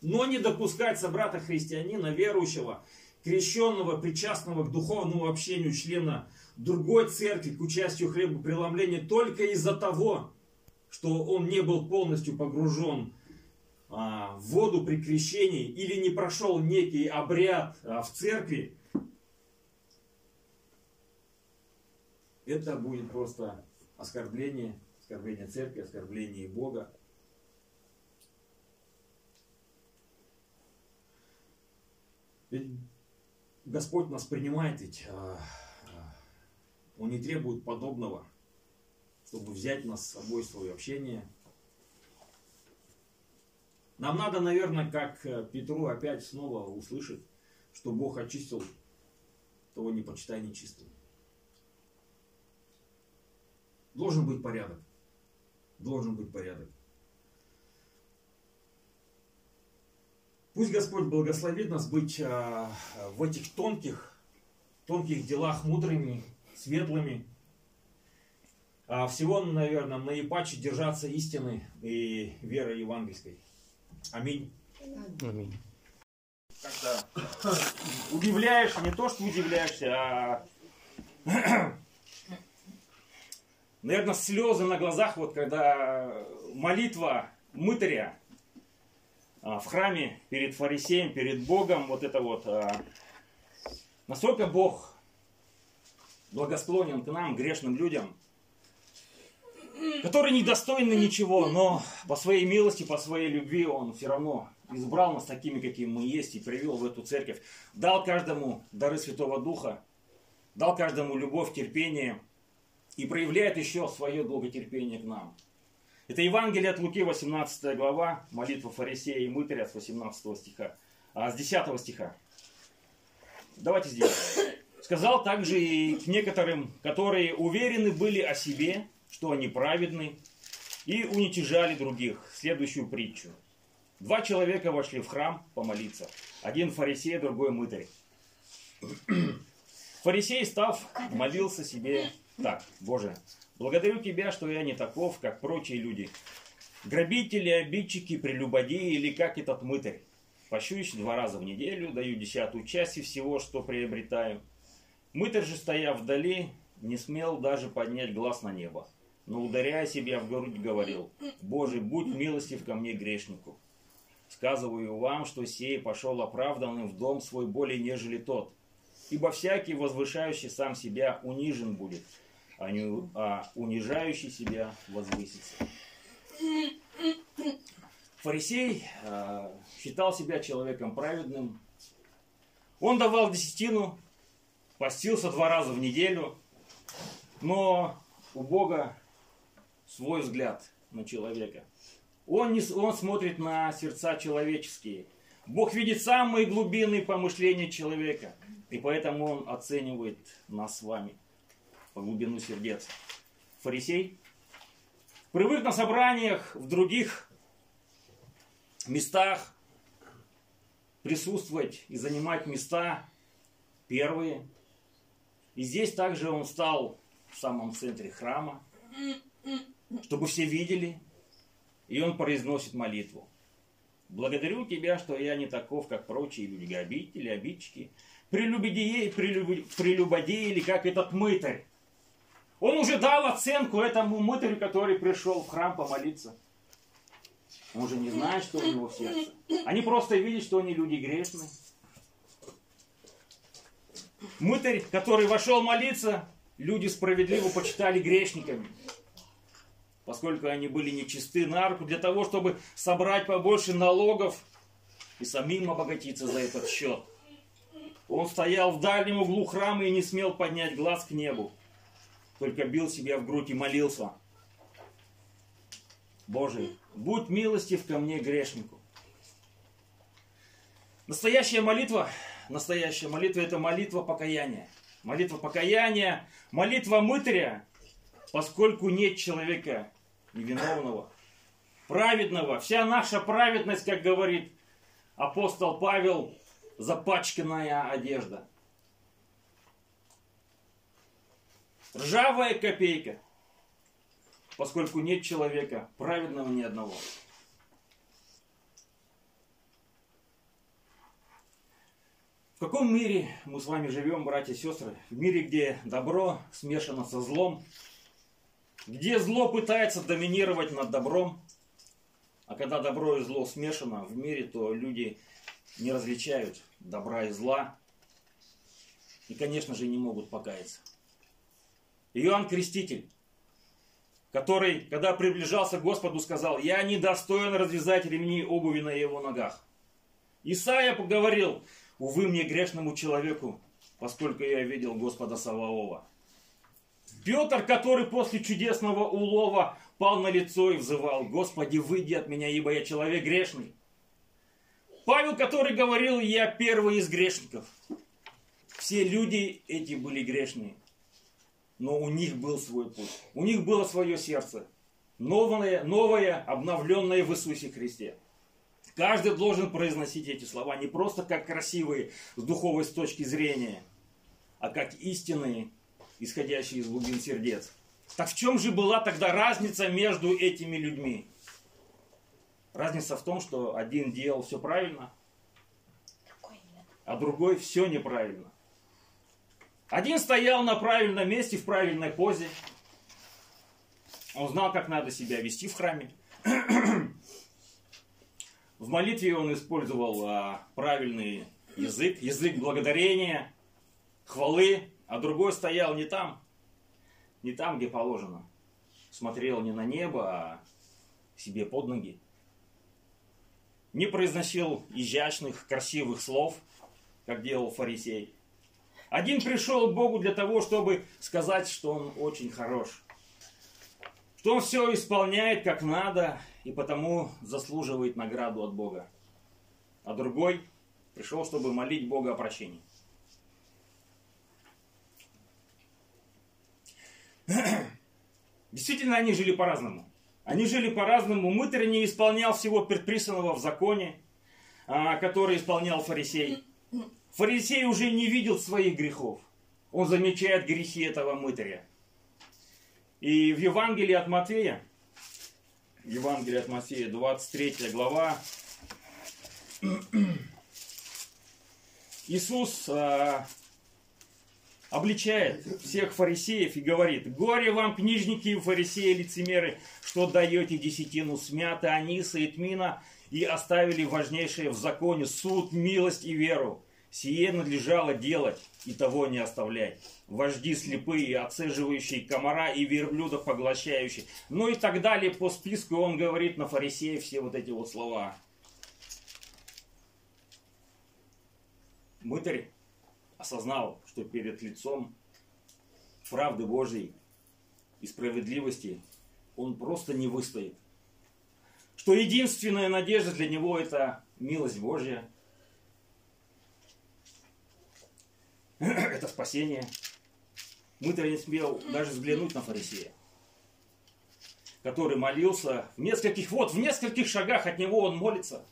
Speaker 1: Но не допускать собрата христианина, верующего, крещенного, причастного к духовному общению члена другой церкви к участию хлебопреломления только из-за того, что он не был полностью погружен а, в воду при крещении или не прошел некий обряд а, в церкви, это будет просто оскорбление, оскорбление церкви, оскорбление Бога. Ведь Господь нас принимает ведь а, он не требует подобного, чтобы взять нас с собой в свое общение. Нам надо, наверное, как э, Петру опять снова услышать, что Бог очистил того не почитай нечистым. Должен быть порядок. Должен быть порядок. Пусть Господь благословит нас быть а, в этих тонких, тонких делах мудрыми, светлыми. А всего, наверное, наипаче держаться истины и веры евангельской. Аминь.
Speaker 2: Аминь.
Speaker 1: Когда удивляешься, не то, что удивляешься, а наверное, слезы на глазах, вот когда молитва мытаря а, в храме перед фарисеем, перед Богом, вот это вот, а, насколько Бог благосклонен к нам, грешным людям, которые недостойны ничего, но по своей милости, по своей любви Он все равно избрал нас такими, какими мы есть, и привел в эту церковь. Дал каждому дары Святого Духа, дал каждому любовь, терпение, и проявляет еще свое долготерпение к нам. Это Евангелие от Луки, 18 глава, молитва фарисея и мытаря с 18 стиха, а с 10 стиха. Давайте сделаем. Сказал также и к некоторым, которые уверены были о себе, что они праведны, и уничижали других. Следующую притчу. Два человека вошли в храм помолиться. Один фарисей, другой мытарь. Фарисей, став, молился себе так, Боже, благодарю Тебя, что я не таков, как прочие люди. Грабители, обидчики, прелюбодеи или как этот мытарь. Пощусь два раза в неделю, даю десятую часть всего, что приобретаю. Мытарь же, стоя вдали, не смел даже поднять глаз на небо, но, ударяя себя в грудь, говорил, «Боже, будь милостив ко мне, грешнику». Сказываю вам, что сей пошел оправданным в дом свой более, нежели тот. Ибо всякий, возвышающий сам себя, унижен будет, а, не, а унижающий себя возвысится. Фарисей э, считал себя человеком праведным. Он давал десятину, постился два раза в неделю, но у Бога свой взгляд на человека. Он, не, он смотрит на сердца человеческие. Бог видит самые глубинные помышления человека. И поэтому он оценивает нас с вами по глубину сердец. Фарисей привык на собраниях в других местах присутствовать и занимать места первые. И здесь также он стал в самом центре храма, чтобы все видели, и он произносит молитву. Благодарю тебя, что я не таков, как прочие люди, грабители, обидчики, прелюбодеи, прелюбодеи или как этот мытарь. Он уже дал оценку этому мытарю, который пришел в храм помолиться. Он же не знает, что у него в сердце. Они просто видят, что они люди грешные. Мытарь, который вошел молиться, люди справедливо почитали грешниками поскольку они были нечисты на руку, для того, чтобы собрать побольше налогов и самим обогатиться за этот счет. Он стоял в дальнем углу храма и не смел поднять глаз к небу, только бил себя в грудь и молился. Боже, будь милостив ко мне, грешнику. Настоящая молитва, настоящая молитва – это молитва покаяния. Молитва покаяния, молитва мытаря, поскольку нет человека невиновного, праведного. Вся наша праведность, как говорит апостол Павел, запачканная одежда. Ржавая копейка, поскольку нет человека праведного ни одного. В каком мире мы с вами живем, братья и сестры? В мире, где добро смешано со злом, где зло пытается доминировать над добром, а когда добро и зло смешано в мире, то люди не различают добра и зла, и, конечно же, не могут покаяться. Иоанн Креститель, который, когда приближался к Господу, сказал, «Я недостоин развязать ремни обуви на его ногах». Исаия поговорил, «Увы мне, грешному человеку, поскольку я видел Господа Саваофа». Петр, который после чудесного улова пал на лицо и взывал, «Господи, выйди от меня, ибо я человек грешный». Павел, который говорил, «Я первый из грешников». Все люди эти были грешные, но у них был свой путь, у них было свое сердце, новое, новое, обновленное в Иисусе Христе. Каждый должен произносить эти слова не просто как красивые с духовой точки зрения, а как истинные, исходящие из глубин сердец. Так в чем же была тогда разница между этими людьми? Разница в том, что один делал все правильно, а другой все неправильно. Один стоял на правильном месте, в правильной позе. Он знал, как надо себя вести в храме. В молитве он использовал а, правильный язык, язык благодарения, хвалы, а другой стоял не там, не там, где положено. Смотрел не на небо, а себе под ноги. Не произносил изящных, красивых слов, как делал фарисей. Один пришел к Богу для того, чтобы сказать, что он очень хорош. Что он все исполняет как надо и потому заслуживает награду от Бога. А другой пришел, чтобы молить Бога о прощении. Действительно, они жили по-разному. Они жили по-разному. Мытарь не исполнял всего предписанного в законе, а, который исполнял фарисей. Фарисей уже не видел своих грехов. Он замечает грехи этого мытаря. И в Евангелии от Матфея, Евангелие от Матфея, 23 глава, Иисус а, обличает всех фарисеев и говорит, «Горе вам, книжники и фарисеи, лицемеры, что даете десятину смяты, аниса и тмина, и оставили важнейшее в законе суд, милость и веру. Сие надлежало делать и того не оставлять. Вожди слепые, отцеживающие комара и верблюда поглощающие. Ну и так далее по списку он говорит на фарисеев все вот эти вот слова. Мытарь осознал, что перед лицом правды Божьей и справедливости он просто не выстоит. Что единственная надежда для него это милость Божья – это спасение. Мы-то не смел даже взглянуть на фарисея, который молился в нескольких, вот в нескольких шагах от него он молится.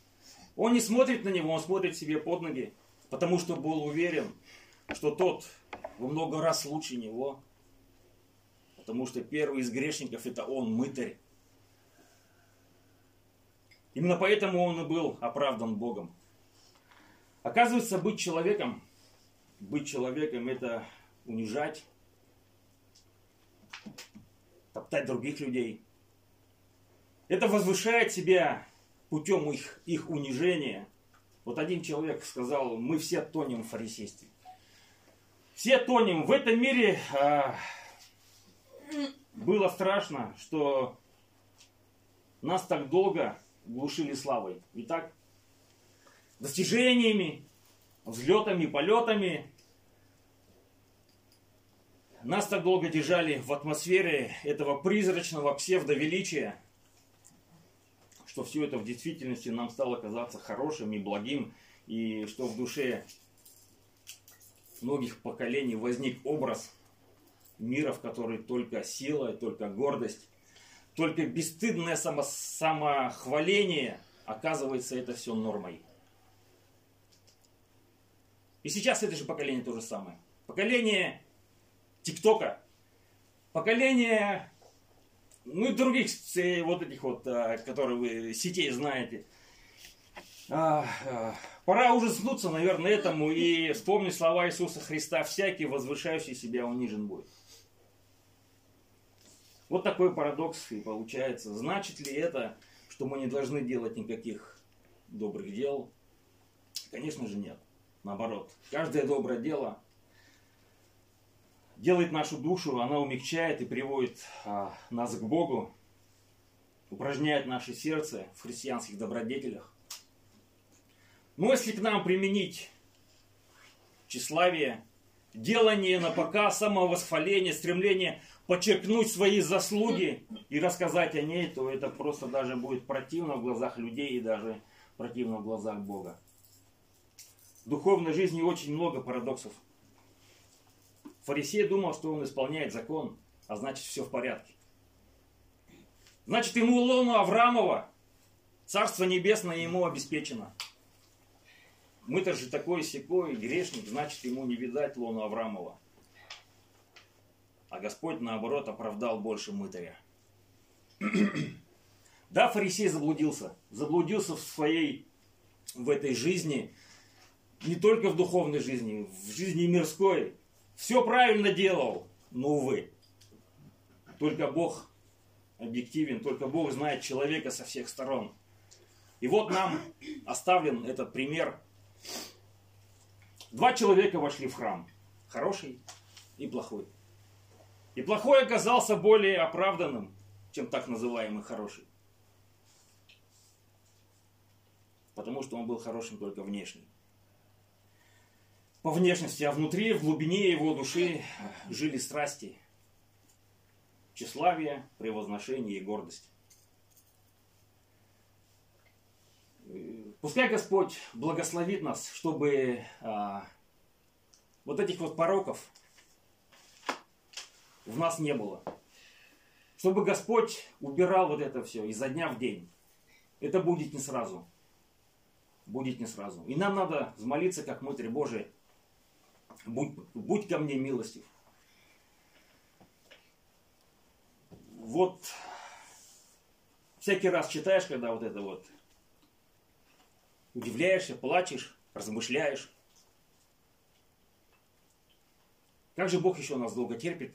Speaker 1: Он не смотрит на него, он смотрит себе под ноги, потому что был уверен, что тот во много раз лучше него. Потому что первый из грешников это он, мытарь. Именно поэтому он и был оправдан Богом. Оказывается, быть человеком быть человеком это унижать, топтать других людей. Это возвышает себя путем их, их унижения. Вот один человек сказал, мы все тонем в фарисействе. Все тонем. В этом мире а, было страшно, что нас так долго глушили славой. Итак, достижениями, взлетами, полетами. Нас так долго держали в атмосфере этого призрачного псевдовеличия, что все это в действительности нам стало казаться хорошим и благим, и что в душе многих поколений возник образ мира, в который только сила, только гордость, только бесстыдное само самохваление, оказывается, это все нормой. И сейчас это же поколение то же самое. Поколение ТикТока, поколение, ну и других вот этих вот, а, которые вы сетей знаете. А, а, пора уже сдуться, наверное, этому и вспомнить слова Иисуса Христа. Всякий возвышающий себя унижен будет. Вот такой парадокс и получается. Значит ли это, что мы не должны делать никаких добрых дел? Конечно же нет. Наоборот, каждое доброе дело делает нашу душу, она умягчает и приводит а, нас к Богу, упражняет наше сердце в христианских добродетелях. Но если к нам применить тщеславие, делание на показ, самовосхваление, стремление подчеркнуть свои заслуги и рассказать о ней, то это просто даже будет противно в глазах людей и даже противно в глазах Бога. В духовной жизни очень много парадоксов. Фарисей думал, что он исполняет закон, а значит все в порядке. Значит, ему лону Аврамова, Царство Небесное ему обеспечено. Мы-то же такой секой грешник, значит, ему не видать лону Аврамова. А Господь, наоборот, оправдал больше мытаря. Да, фарисей заблудился. Заблудился в своей, в этой жизни, не только в духовной жизни, в жизни мирской. Все правильно делал, но, увы. Только Бог объективен, только Бог знает человека со всех сторон. И вот нам оставлен этот пример. Два человека вошли в храм. Хороший и плохой. И плохой оказался более оправданным, чем так называемый хороший. Потому что он был хорошим только внешне. По внешности, а внутри, в глубине его души жили страсти, тщеславие, превозношение и гордость. Пускай Господь благословит нас, чтобы а, вот этих вот пороков в нас не было. Чтобы Господь убирал вот это все изо дня в день. Это будет не сразу. Будет не сразу. И нам надо взмолиться, как Мудрый Божий. Будь, будь ко мне милостив. Вот всякий раз читаешь, когда вот это вот удивляешься, плачешь, размышляешь. Как же Бог еще нас долго терпит?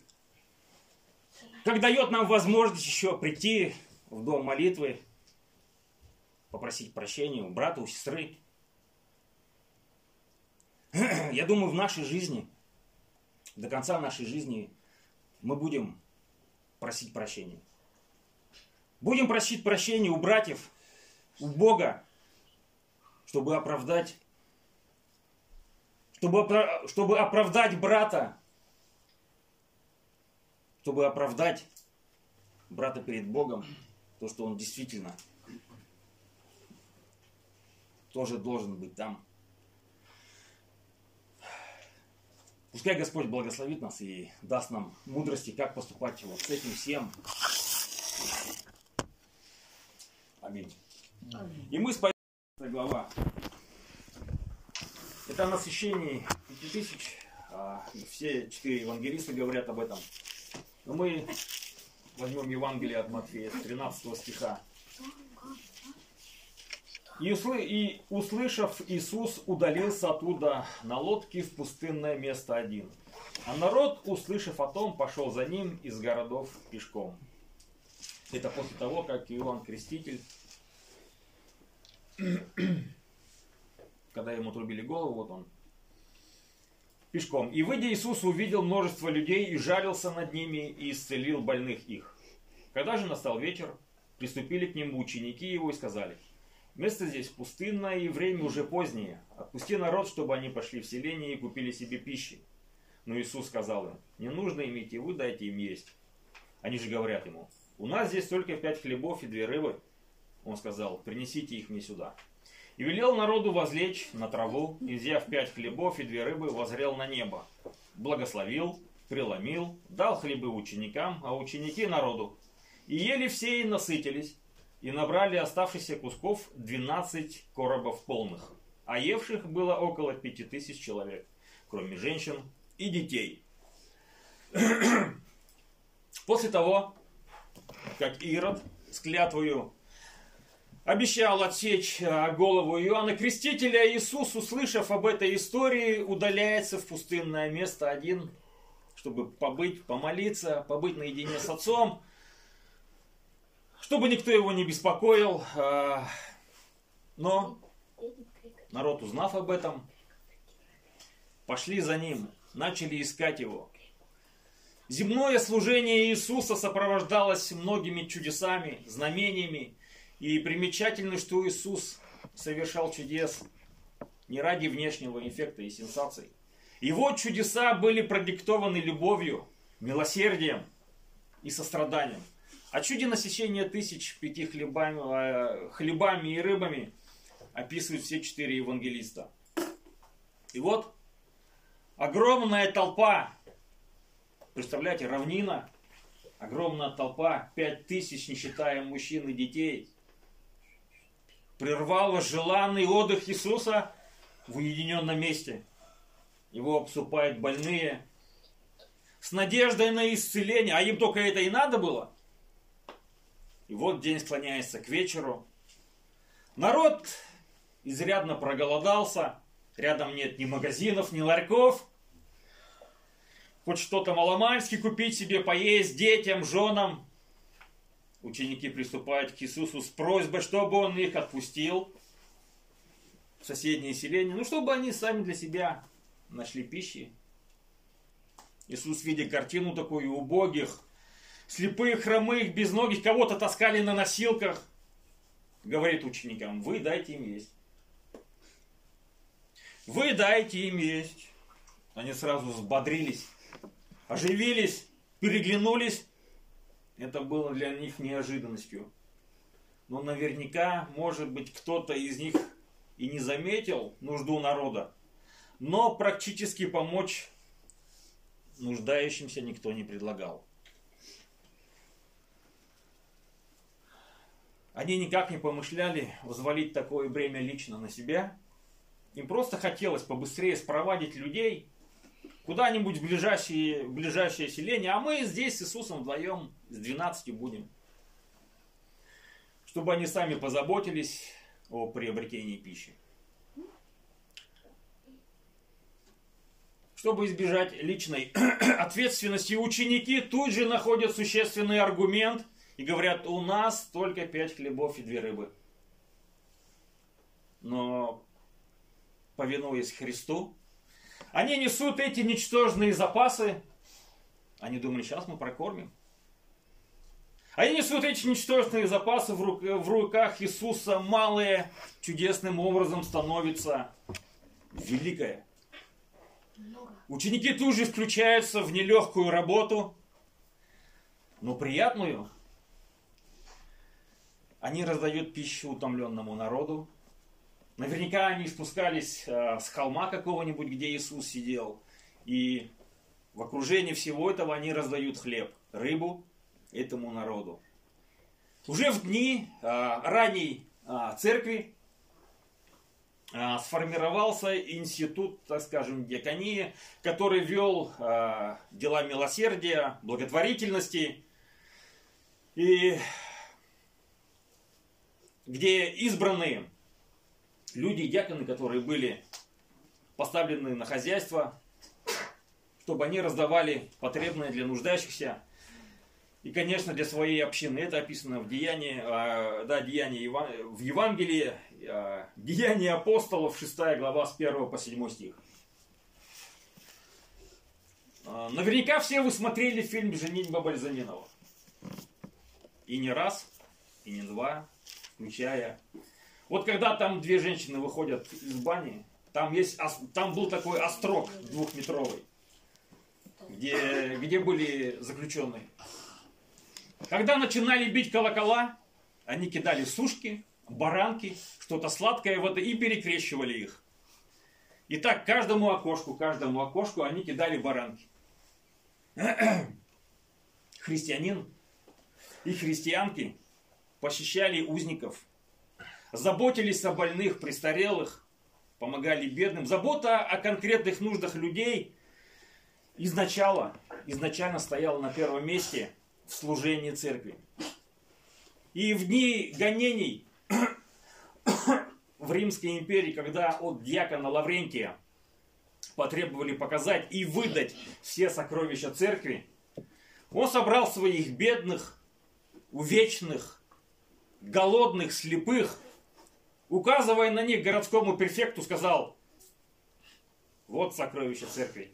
Speaker 1: как дает нам возможность еще прийти в дом молитвы, попросить прощения у брата, у сестры. Я думаю, в нашей жизни, до конца нашей жизни, мы будем просить прощения. Будем просить прощения у братьев, у Бога, чтобы оправдать, чтобы, чтобы оправдать брата, чтобы оправдать брата перед Богом, то, что он действительно тоже должен быть там. Пускай Господь благословит нас и даст нам мудрости, как поступать вот с этим всем. Аминь. Аминь. И мы с глава. Это насыщении пяти тысяч. А, все четыре евангелиста говорят об этом. Но мы возьмем Евангелие от Матфея, 13 стиха. И, услы, и услышав, Иисус удалился оттуда на лодке в пустынное место один. А народ, услышав о том, пошел за ним из городов пешком. Это после того, как Иоанн Креститель, когда ему трубили голову, вот он пешком. И выйдя Иисус увидел множество людей и жалился над ними и исцелил больных их. Когда же настал вечер, приступили к нему ученики его и сказали, место здесь пустынное и время уже позднее, отпусти народ, чтобы они пошли в селение и купили себе пищи. Но Иисус сказал им, не нужно им идти, вы дайте им есть. Они же говорят ему, у нас здесь только пять хлебов и две рыбы. Он сказал, принесите их мне сюда. И велел народу возлечь на траву, и, взяв пять хлебов и две рыбы, возрел на небо. Благословил, преломил, дал хлебы ученикам, а ученики народу. И ели все и насытились, и набрали оставшихся кусков 12 коробов полных. А евших было около пяти тысяч человек, кроме женщин и детей. После того, как Ирод с клятвою обещал отсечь э, голову Иоанна Крестителя, Иисус, услышав об этой истории, удаляется в пустынное место один, чтобы побыть, помолиться, побыть наедине с отцом, чтобы никто его не беспокоил. Э, но народ, узнав об этом, пошли за ним, начали искать его. Земное служение Иисуса сопровождалось многими чудесами, знамениями. И примечательно, что Иисус совершал чудес не ради внешнего эффекта и сенсаций. Его чудеса были продиктованы любовью, милосердием и состраданием. О чуде насыщения тысяч пяти хлебами, э, хлебами и рыбами описывают все четыре евангелиста. И вот огромная толпа, представляете, равнина, огромная толпа, пять тысяч, не считая мужчин и детей, прервала желанный отдых Иисуса в уединенном месте. Его обступают больные, с надеждой на исцеление, а им только это и надо было. И вот день склоняется к вечеру. Народ изрядно проголодался, рядом нет ни магазинов, ни ларьков. Хоть что-то маломальски купить себе, поесть детям, женам. Ученики приступают к Иисусу с просьбой, чтобы Он их отпустил в соседнее селение, ну, чтобы они сами для себя нашли пищи Иисус, видя картину такую убогих, слепых, хромых, безногих, кого-то таскали на носилках, говорит ученикам, вы дайте им есть. Вы дайте им есть. Они сразу взбодрились, оживились, переглянулись. Это было для них неожиданностью. Но наверняка, может быть, кто-то из них и не заметил нужду народа. Но практически помочь нуждающимся никто не предлагал. Они никак не помышляли взвалить такое бремя лично на себя. Им просто хотелось побыстрее спровадить людей куда-нибудь в ближайшее, в ближайшее селение, а мы здесь с Иисусом вдвоем с 12 будем. Чтобы они сами позаботились о приобретении пищи. Чтобы избежать личной ответственности, ученики тут же находят существенный аргумент и говорят, у нас только пять хлебов и две рыбы. Но, повинуясь Христу, они несут эти ничтожные запасы. Они думали, сейчас мы прокормим. Они несут эти ничтожные запасы в, рук, в руках Иисуса. Малое чудесным образом становится великое. Ученики тут же включаются в нелегкую работу, но приятную. Они раздают пищу утомленному народу. Наверняка они спускались э, с холма какого-нибудь, где Иисус сидел. И в окружении всего этого они раздают хлеб, рыбу этому народу. Уже в дни э, ранней э, церкви сформировался институт, так скажем, диаконии, который вел дела милосердия, благотворительности, и где избранные люди, диаконы, которые были поставлены на хозяйство, чтобы они раздавали потребное для нуждающихся, и, конечно, для своей общины. Это описано в Деянии, а, да, Деянии в Евангелии, а, Деяния апостолов, 6 глава, с 1 по 7 стих. А, наверняка все вы смотрели фильм «Женитьба Бальзаминова». И не раз, и не два, включая... Вот когда там две женщины выходят из бани, там, есть, там был такой острог двухметровый, где, где были заключенные. Когда начинали бить колокола, они кидали сушки, баранки, что-то сладкое в это и перекрещивали их. И так каждому окошку, каждому окошку они кидали баранки. Христианин и христианки посещали узников, заботились о больных, престарелых, помогали бедным. Забота о конкретных нуждах людей изначально, изначально стояла на первом месте – в служении церкви. И в дни гонений в Римской империи, когда от диакона Лаврентия потребовали показать и выдать все сокровища церкви, он собрал своих бедных, увечных, голодных, слепых, указывая на них городскому префекту, сказал, вот сокровища церкви.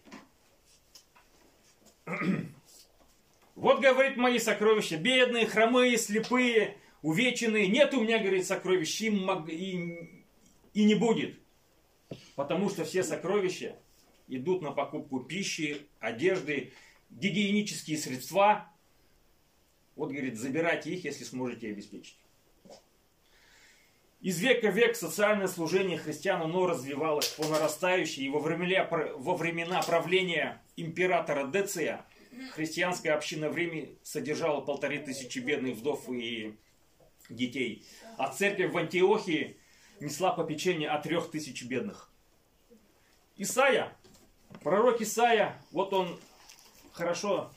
Speaker 1: Вот, говорит, мои сокровища, бедные, хромые, слепые, увеченные. Нет у меня, говорит, сокровищ, и, и, не будет. Потому что все сокровища идут на покупку пищи, одежды, гигиенические средства. Вот, говорит, забирайте их, если сможете обеспечить. Из века в век социальное служение христиан оно развивалось по нарастающей, и во времена, во времена правления императора Деция христианская община в Риме содержала полторы тысячи бедных вдов и детей. А церковь в Антиохии несла попечение о трех тысяч бедных. Исаия, пророк Исаия, вот он хорошо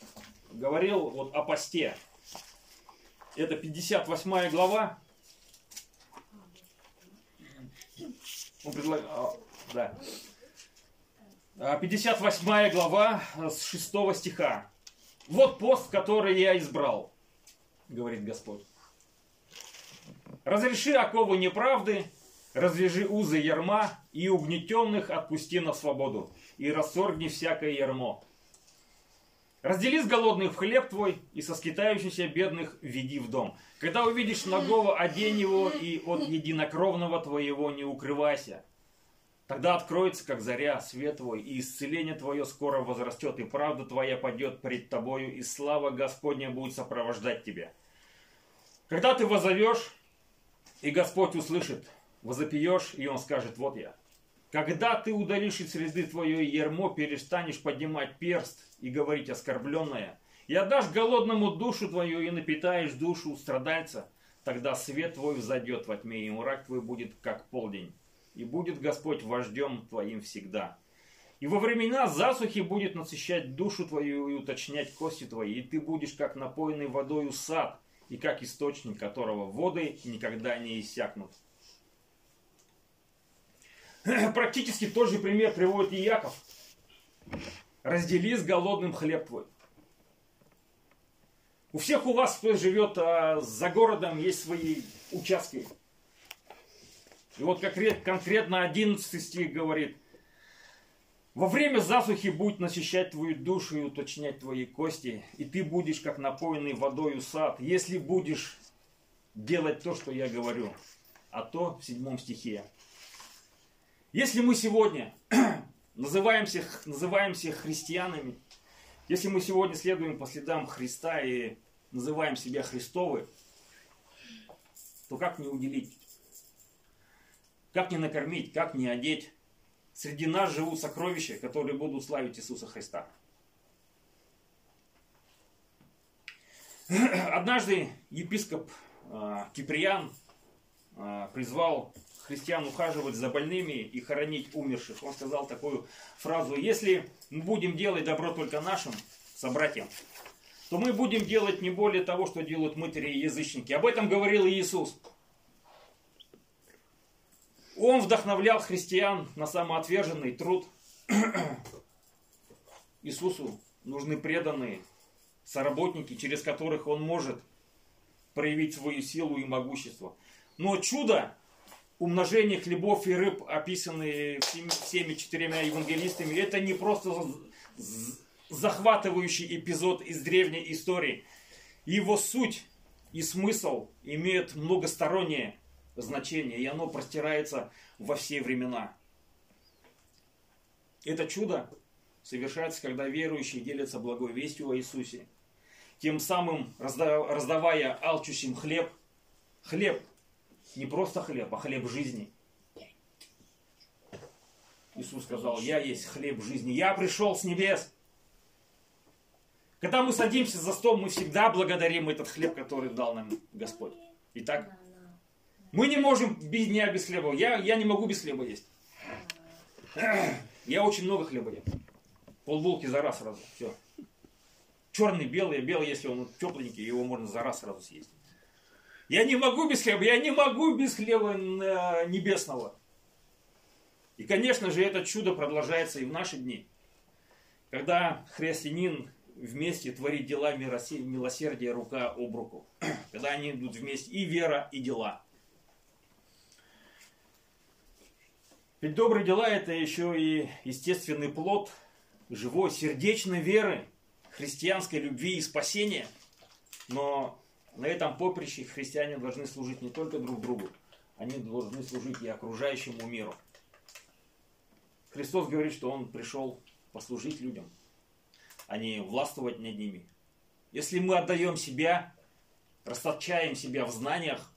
Speaker 1: говорил вот о посте. Это 58 глава. Он предлагал, да. 58 а, глава с 6 стиха. Вот пост, который я избрал, говорит Господь. Разреши оковы неправды, развяжи узы ярма, и угнетенных отпусти на свободу, и рассоргни всякое ярмо. Раздели с голодных хлеб твой, и со скитающихся бедных веди в дом. Когда увидишь ногого, одень его, и от единокровного твоего не укрывайся. Тогда откроется, как заря, свет твой, и исцеление твое скоро возрастет, и правда твоя пойдет пред тобою, и слава Господня будет сопровождать тебя. Когда ты возовешь, и Господь услышит, возопьешь, и Он скажет, вот я. Когда ты удалишь из среды твое ермо, перестанешь поднимать перст и говорить оскорбленное, и отдашь голодному душу твою, и напитаешь душу страдальца, тогда свет твой взойдет во тьме, и мрак твой будет как полдень и будет Господь вождем твоим всегда. И во времена засухи будет насыщать душу твою и уточнять кости твои, и ты будешь как напоенный водою сад, и как источник, которого воды никогда не иссякнут. Практически тот же пример приводит и Яков. Раздели с голодным хлеб твой. У всех у вас, кто живет а, за городом, есть свои участки. И вот как конкретно 11 стих говорит, во время засухи будет насыщать твою душу и уточнять твои кости, и ты будешь как напоенный водою сад, если будешь делать то, что я говорю. А то в седьмом стихе. Если мы сегодня называемся, называемся христианами, если мы сегодня следуем по следам Христа и называем себя Христовы, то как не уделить как не накормить, как не одеть? Среди нас живут сокровища, которые будут славить Иисуса Христа. Однажды епископ э, Киприан э, призвал христиан ухаживать за больными и хоронить умерших. Он сказал такую фразу, если мы будем делать добро только нашим собратьям, то мы будем делать не более того, что делают мытари и язычники. Об этом говорил Иисус. Он вдохновлял христиан на самоотверженный труд. Иисусу нужны преданные соработники, через которых он может проявить свою силу и могущество. Но чудо умножения хлебов и рыб, описанные всеми четырьмя евангелистами, это не просто захватывающий эпизод из древней истории. Его суть и смысл имеют многостороннее значение, и оно простирается во все времена. Это чудо совершается, когда верующие делятся благой вестью о Иисусе, тем самым раздавая алчущим хлеб. Хлеб, не просто хлеб, а хлеб жизни. Иисус сказал, я есть хлеб жизни, я пришел с небес. Когда мы садимся за стол, мы всегда благодарим этот хлеб, который дал нам Господь. Итак, мы не можем без дня без хлеба. Я, я не могу без хлеба есть. Я очень много хлеба ем. Полбулки за раз сразу. Все. Черный, белый, белый, если он тепленький, его можно за раз сразу съесть. Я не могу без хлеба, я не могу без хлеба э, небесного. И, конечно же, это чудо продолжается и в наши дни. Когда христианин вместе творит дела милосердия рука об руку. Когда они идут вместе и вера, и дела. Ведь добрые дела это еще и естественный плод живой сердечной веры христианской любви и спасения, но на этом поприще христиане должны служить не только друг другу, они должны служить и окружающему миру. Христос говорит, что Он пришел послужить людям, а не властвовать над ними. Если мы отдаем себя, расточаем себя в знаниях,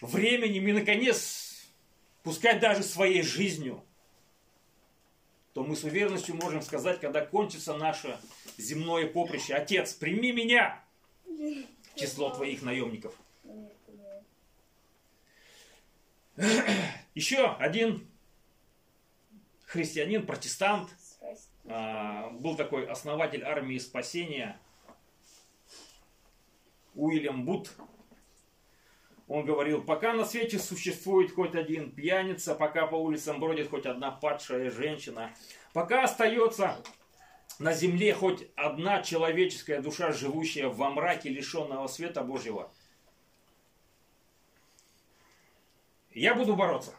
Speaker 1: временем и, наконец, пускай даже своей жизнью, то мы с уверенностью можем сказать, когда кончится наше земное поприще, Отец, прими меня число твоих наемников. Еще один христианин, протестант, а, был такой основатель армии спасения Уильям Бут. Он говорил, пока на свете существует хоть один пьяница, пока по улицам бродит хоть одна падшая женщина, пока остается на земле хоть одна человеческая душа, живущая во мраке, лишенного света Божьего, я буду бороться.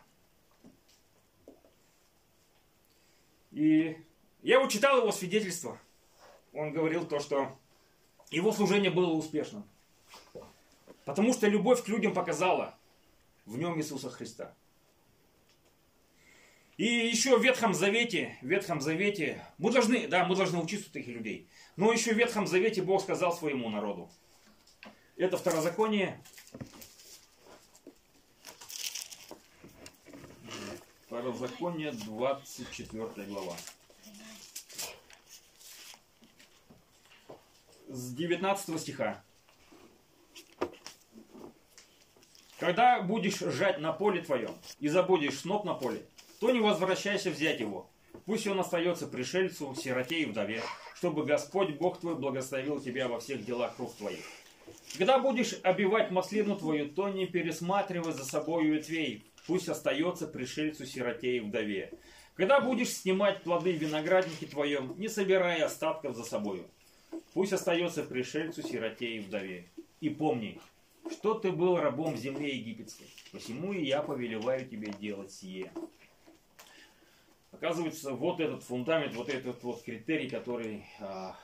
Speaker 1: И я вот читал его свидетельство. Он говорил то, что его служение было успешным. Потому что любовь к людям показала в нем Иисуса Христа. И еще в Ветхом Завете, в Ветхом Завете, мы должны, да, мы должны учиться у таких людей. Но еще в Ветхом Завете Бог сказал своему народу. Это Второзаконие. Второзаконие, 24 глава. С 19 стиха. Когда будешь жать на поле твоем и забудешь сноп на поле, то не возвращайся взять его. Пусть он остается пришельцу, сироте и вдове, чтобы Господь Бог твой благословил тебя во всех делах рук твоих. Когда будешь обивать маслину твою, то не пересматривай за собой ветвей, пусть остается пришельцу, сироте и вдове. Когда будешь снимать плоды в винограднике твоем, не собирай остатков за собою. Пусть остается пришельцу, сироте и вдове. И помни, что ты был рабом в земле египетской, посему и я повелеваю тебе делать сие. Оказывается, вот этот фундамент, вот этот вот критерий, который а,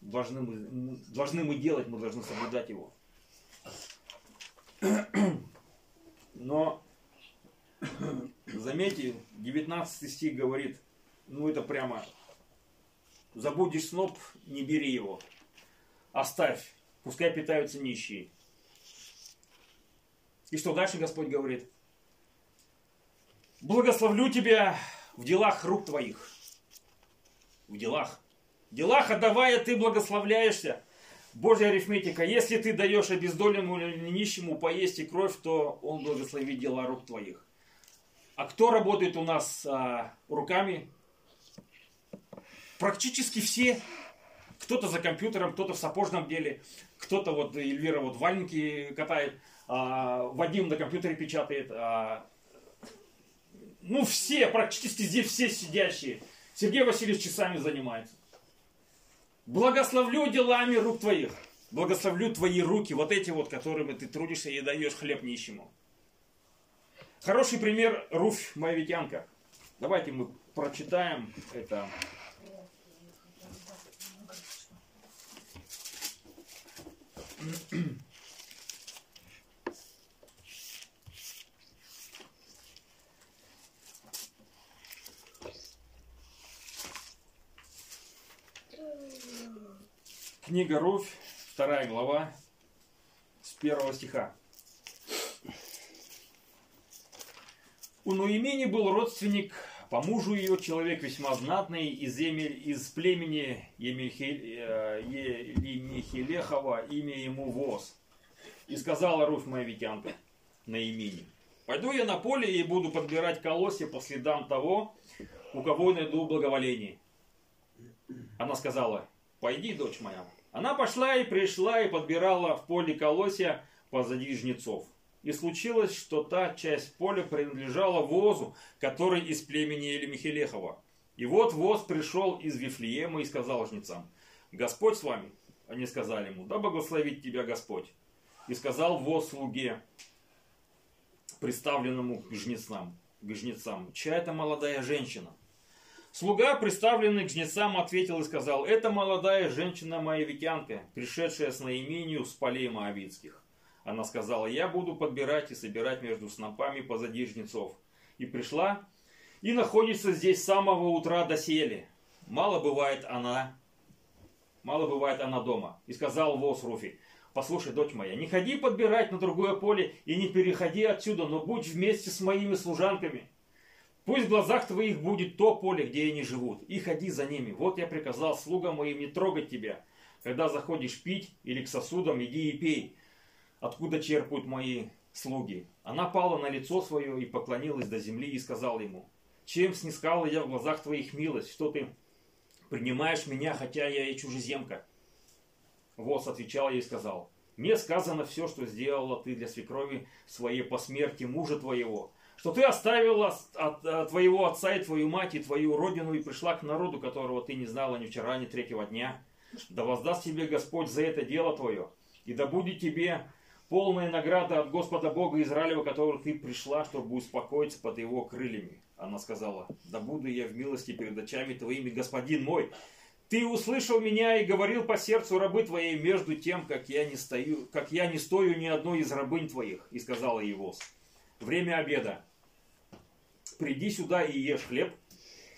Speaker 1: должны, мы, должны мы делать, мы должны соблюдать его. Но, заметьте, 19 стих говорит, ну это прямо, забудешь сноп, не бери его, оставь, пускай питаются нищие. И что дальше Господь говорит? Благословлю тебя в делах рук твоих. В делах. В делах отдавая ты благословляешься. Божья арифметика. Если ты даешь обездоленному или нищему поесть и кровь, то он благословит дела рук твоих. А кто работает у нас а, руками? Практически все. Кто-то за компьютером, кто-то в сапожном деле, кто-то вот Эльвира вот валенки катает а, Вадим на компьютере печатает, а, ну все, практически здесь все сидящие. Сергей Васильевич часами занимается. Благословлю делами рук твоих. Благословлю твои руки, вот эти вот, которыми ты трудишься и даешь хлеб нищему. Хороший пример Руфь Моавитянка. Давайте мы прочитаем это Книга Руфь, вторая глава, с первого стиха. У Нуимени был родственник по мужу ее, человек весьма знатный, из, земель, из племени Емихилехова, э, имя ему Воз. И сказала Руфь Моавитянка Наимини, «Пойду я на поле и буду подбирать колосья по следам того, у кого найду благоволение». Она сказала, Пойди, дочь моя. Она пошла и пришла и подбирала в поле колосья позади жнецов. И случилось, что та часть поля принадлежала возу, который из племени Элемихелехова. И вот воз пришел из Вифлеема и сказал жнецам, «Господь с вами». Они сказали ему, «Да благословит тебя Господь». И сказал воз слуге, представленному к жнецам, к жнецам, «Чья это молодая женщина?» Слуга, представленный к жнецам, ответил и сказал, «Это молодая женщина моавитянка, пришедшая с наимению с полей моавитских». Она сказала, «Я буду подбирать и собирать между снопами позади жнецов». И пришла, и находится здесь с самого утра до сели. Мало бывает она, мало бывает она дома. И сказал Воз Руфи, Послушай, дочь моя, не ходи подбирать на другое поле и не переходи отсюда, но будь вместе с моими служанками. Пусть в глазах твоих будет то поле, где они живут, и ходи за ними. Вот я приказал слугам моим не трогать тебя. Когда заходишь пить или к сосудам, иди и пей. Откуда черпают мои слуги? Она пала на лицо свое и поклонилась до земли и сказал ему, чем снискала я в глазах твоих милость, что ты принимаешь меня, хотя я и чужеземка? Воз отвечал ей и сказал, мне сказано все, что сделала ты для свекрови своей по смерти мужа твоего, что ты оставила от, от твоего отца и твою мать и твою родину и пришла к народу, которого ты не знала ни вчера, ни третьего дня. Да воздаст тебе Господь за это дело твое, и да будет тебе полная награда от Господа Бога Израилева, которого ты пришла, чтобы успокоиться под его крыльями. Она сказала, да буду я в милости перед очами твоими, господин мой, ты услышал меня и говорил по сердцу рабы твоей между тем, как я не стою, как я не стою ни одной из рабынь твоих. И сказала его, время обеда. Приди сюда и ешь хлеб,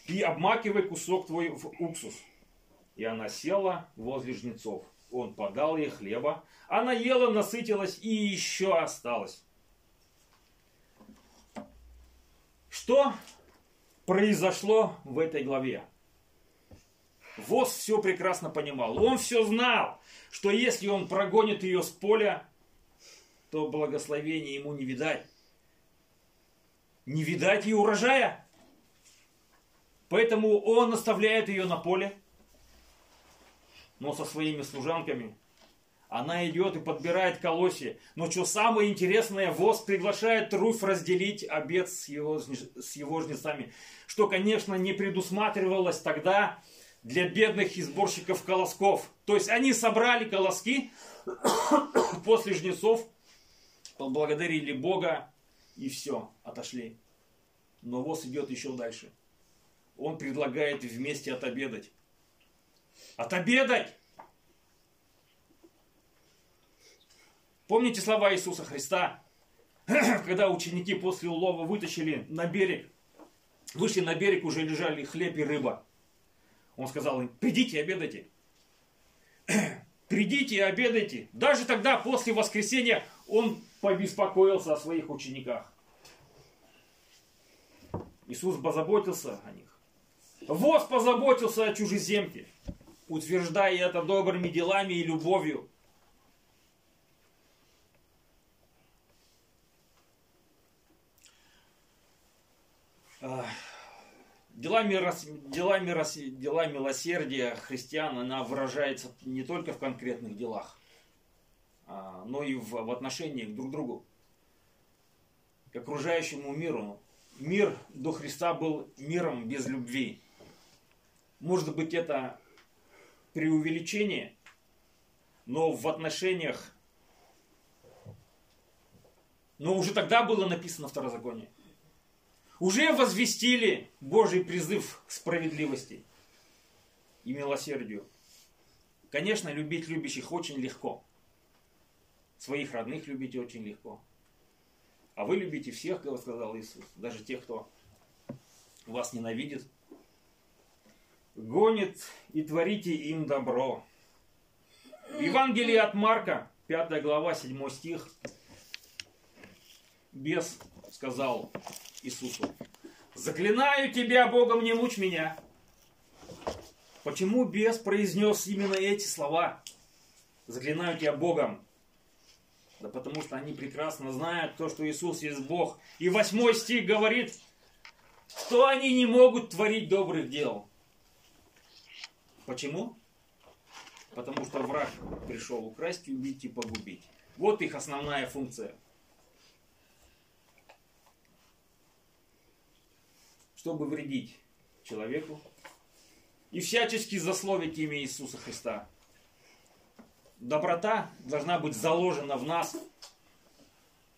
Speaker 1: и обмакивай кусок твой в уксус. И она села возле жнецов. Он подал ей хлеба. Она ела, насытилась и еще осталось. Что произошло в этой главе? Воз все прекрасно понимал. Он все знал, что если он прогонит ее с поля, то благословения ему не видать. Не видать и урожая. Поэтому он оставляет ее на поле, но со своими служанками. Она идет и подбирает колосья. Но что самое интересное, Воз приглашает Руфь разделить обед с его, с его жнецами. Что, конечно, не предусматривалось тогда, для бедных и сборщиков колосков. То есть они собрали колоски после жнецов, поблагодарили Бога и все, отошли. Но ВОЗ идет еще дальше. Он предлагает вместе отобедать. Отобедать! Помните слова Иисуса Христа, когда ученики после улова вытащили на берег, вышли на берег, уже лежали хлеб и рыба. Он сказал им, придите обедайте. Придите и обедайте. Даже тогда, после воскресения, он побеспокоился о своих учениках. Иисус позаботился о них. Воз позаботился о чужеземке, утверждая это добрыми делами и любовью. Ах. Дела, мирос... дела, мирос... дела милосердия христиан, она выражается не только в конкретных делах, а, но и в, в отношениях друг к другу, к окружающему миру. Мир до Христа был миром без любви. Может быть, это преувеличение, но в отношениях, но уже тогда было написано второзаконие уже возвестили Божий призыв к справедливости и милосердию. Конечно, любить любящих очень легко. Своих родных любить очень легко. А вы любите всех, как сказал Иисус, даже тех, кто вас ненавидит. Гонит и творите им добро. Евангелие от Марка, 5 глава, 7 стих. Бес сказал Иисусу, заклинаю тебя, Богом, не мучь меня. Почему бес произнес именно эти слова? Заклинаю тебя Богом. Да потому что они прекрасно знают то, что Иисус есть Бог. И восьмой стих говорит, что они не могут творить добрых дел. Почему? Потому что враг пришел украсть, убить и погубить. Вот их основная функция – чтобы вредить человеку и всячески засловить имя Иисуса Христа. Доброта должна быть заложена в нас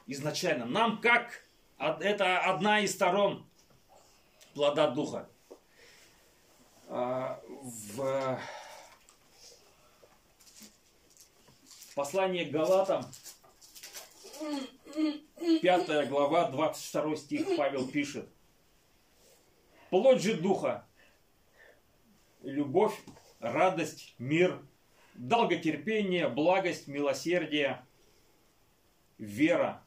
Speaker 1: изначально. Нам как это одна из сторон плода Духа. а, в послании к Галатам, 5 глава, 22 стих Павел пишет. Плоть же духа, любовь, радость, мир, долготерпение, благость, милосердие, вера,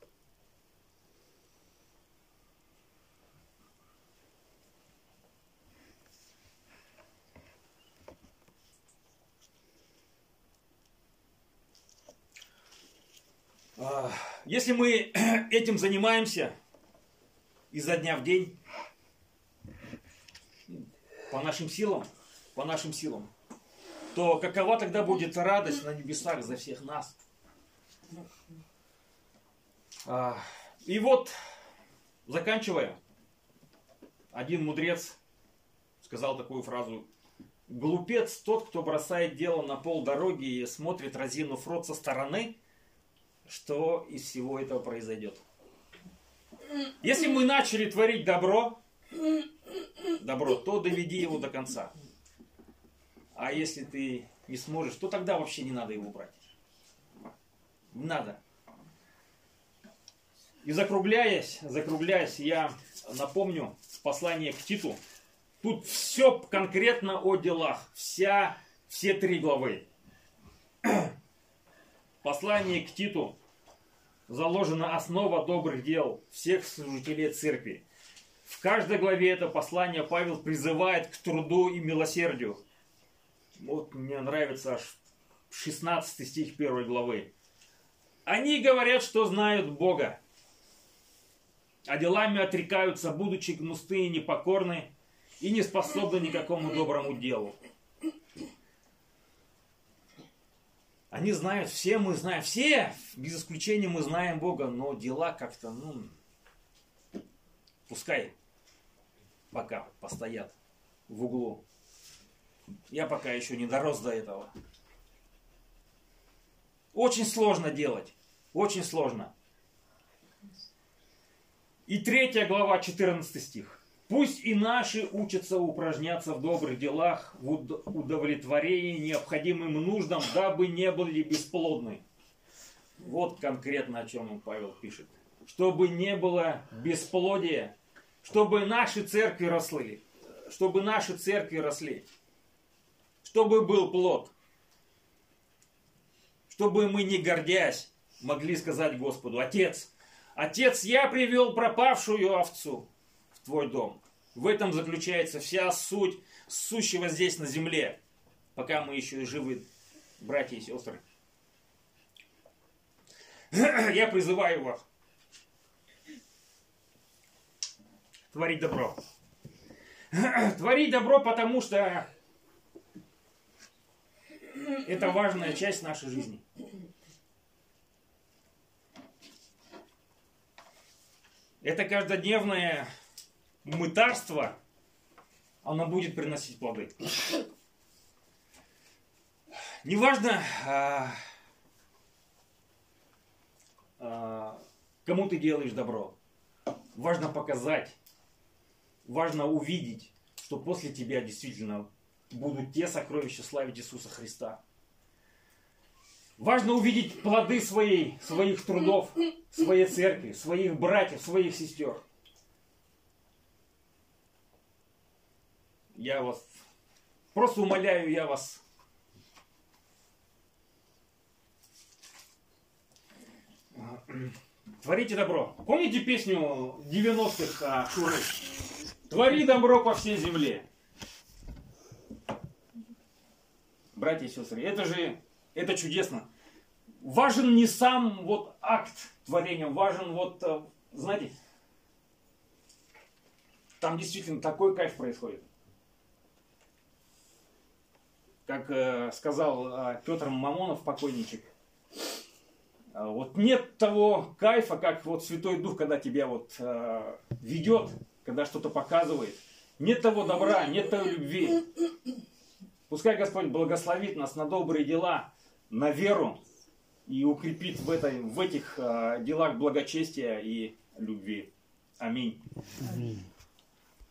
Speaker 1: А, если мы этим занимаемся изо дня в день, по нашим силам, по нашим силам, то какова тогда будет радость на небесах за всех нас? А, и вот, заканчивая, один мудрец сказал такую фразу. Глупец тот, кто бросает дело на пол дороги и смотрит разинув рот со стороны – что из всего этого произойдет. Если мы начали творить добро, добро, то доведи его до конца. А если ты не сможешь, то тогда вообще не надо его брать. Не надо. И закругляясь, закругляясь, я напомню послание к Титу. Тут все конкретно о делах. Вся, все три главы. Послание к Титу, заложена основа добрых дел всех служителей церкви. В каждой главе это послание Павел призывает к труду и милосердию. Вот мне нравится аж 16 стих первой главы. Они говорят, что знают Бога, а делами отрекаются, будучи гнусты и непокорны, и не способны никакому доброму делу. Они знают, все мы знаем, все, без исключения мы знаем Бога, но дела как-то, ну, пускай пока постоят в углу. Я пока еще не дорос до этого. Очень сложно делать. Очень сложно. И третья глава, 14 стих. Пусть и наши учатся упражняться в добрых делах, в удовлетворении необходимым нуждам, дабы не были бесплодны. Вот конкретно о чем Павел пишет. Чтобы не было бесплодия, чтобы наши церкви росли, чтобы наши церкви росли, чтобы был плод, чтобы мы, не гордясь, могли сказать Господу, Отец, Отец, я привел пропавшую овцу в твой дом. В этом заключается вся суть сущего здесь на земле, пока мы еще живы, братья и сестры. Я призываю вас творить добро. Творить добро, потому что это важная часть нашей жизни. Это каждодневная мытарство, оно будет приносить плоды. Неважно, а, а, кому ты делаешь добро. Важно показать, важно увидеть, что после тебя действительно будут те сокровища славить Иисуса Христа. Важно увидеть плоды своей, своих трудов, своей церкви, своих братьев, своих сестер. Я вас просто умоляю, я вас Творите добро. Помните песню 90-х Шуры? Твори добро по всей земле. Братья и сестры, это же, это чудесно. Важен не сам вот акт творения, важен вот, э, знаете, там действительно такой кайф происходит как э, сказал э, Петр Мамонов, покойничек, э, вот нет того кайфа, как вот Святой Дух, когда тебя вот э, ведет, когда что-то показывает. Нет того добра, нет той любви. Пускай Господь благословит нас на добрые дела, на веру и укрепит в, этой, в этих э, делах благочестия и любви. Аминь. Аминь.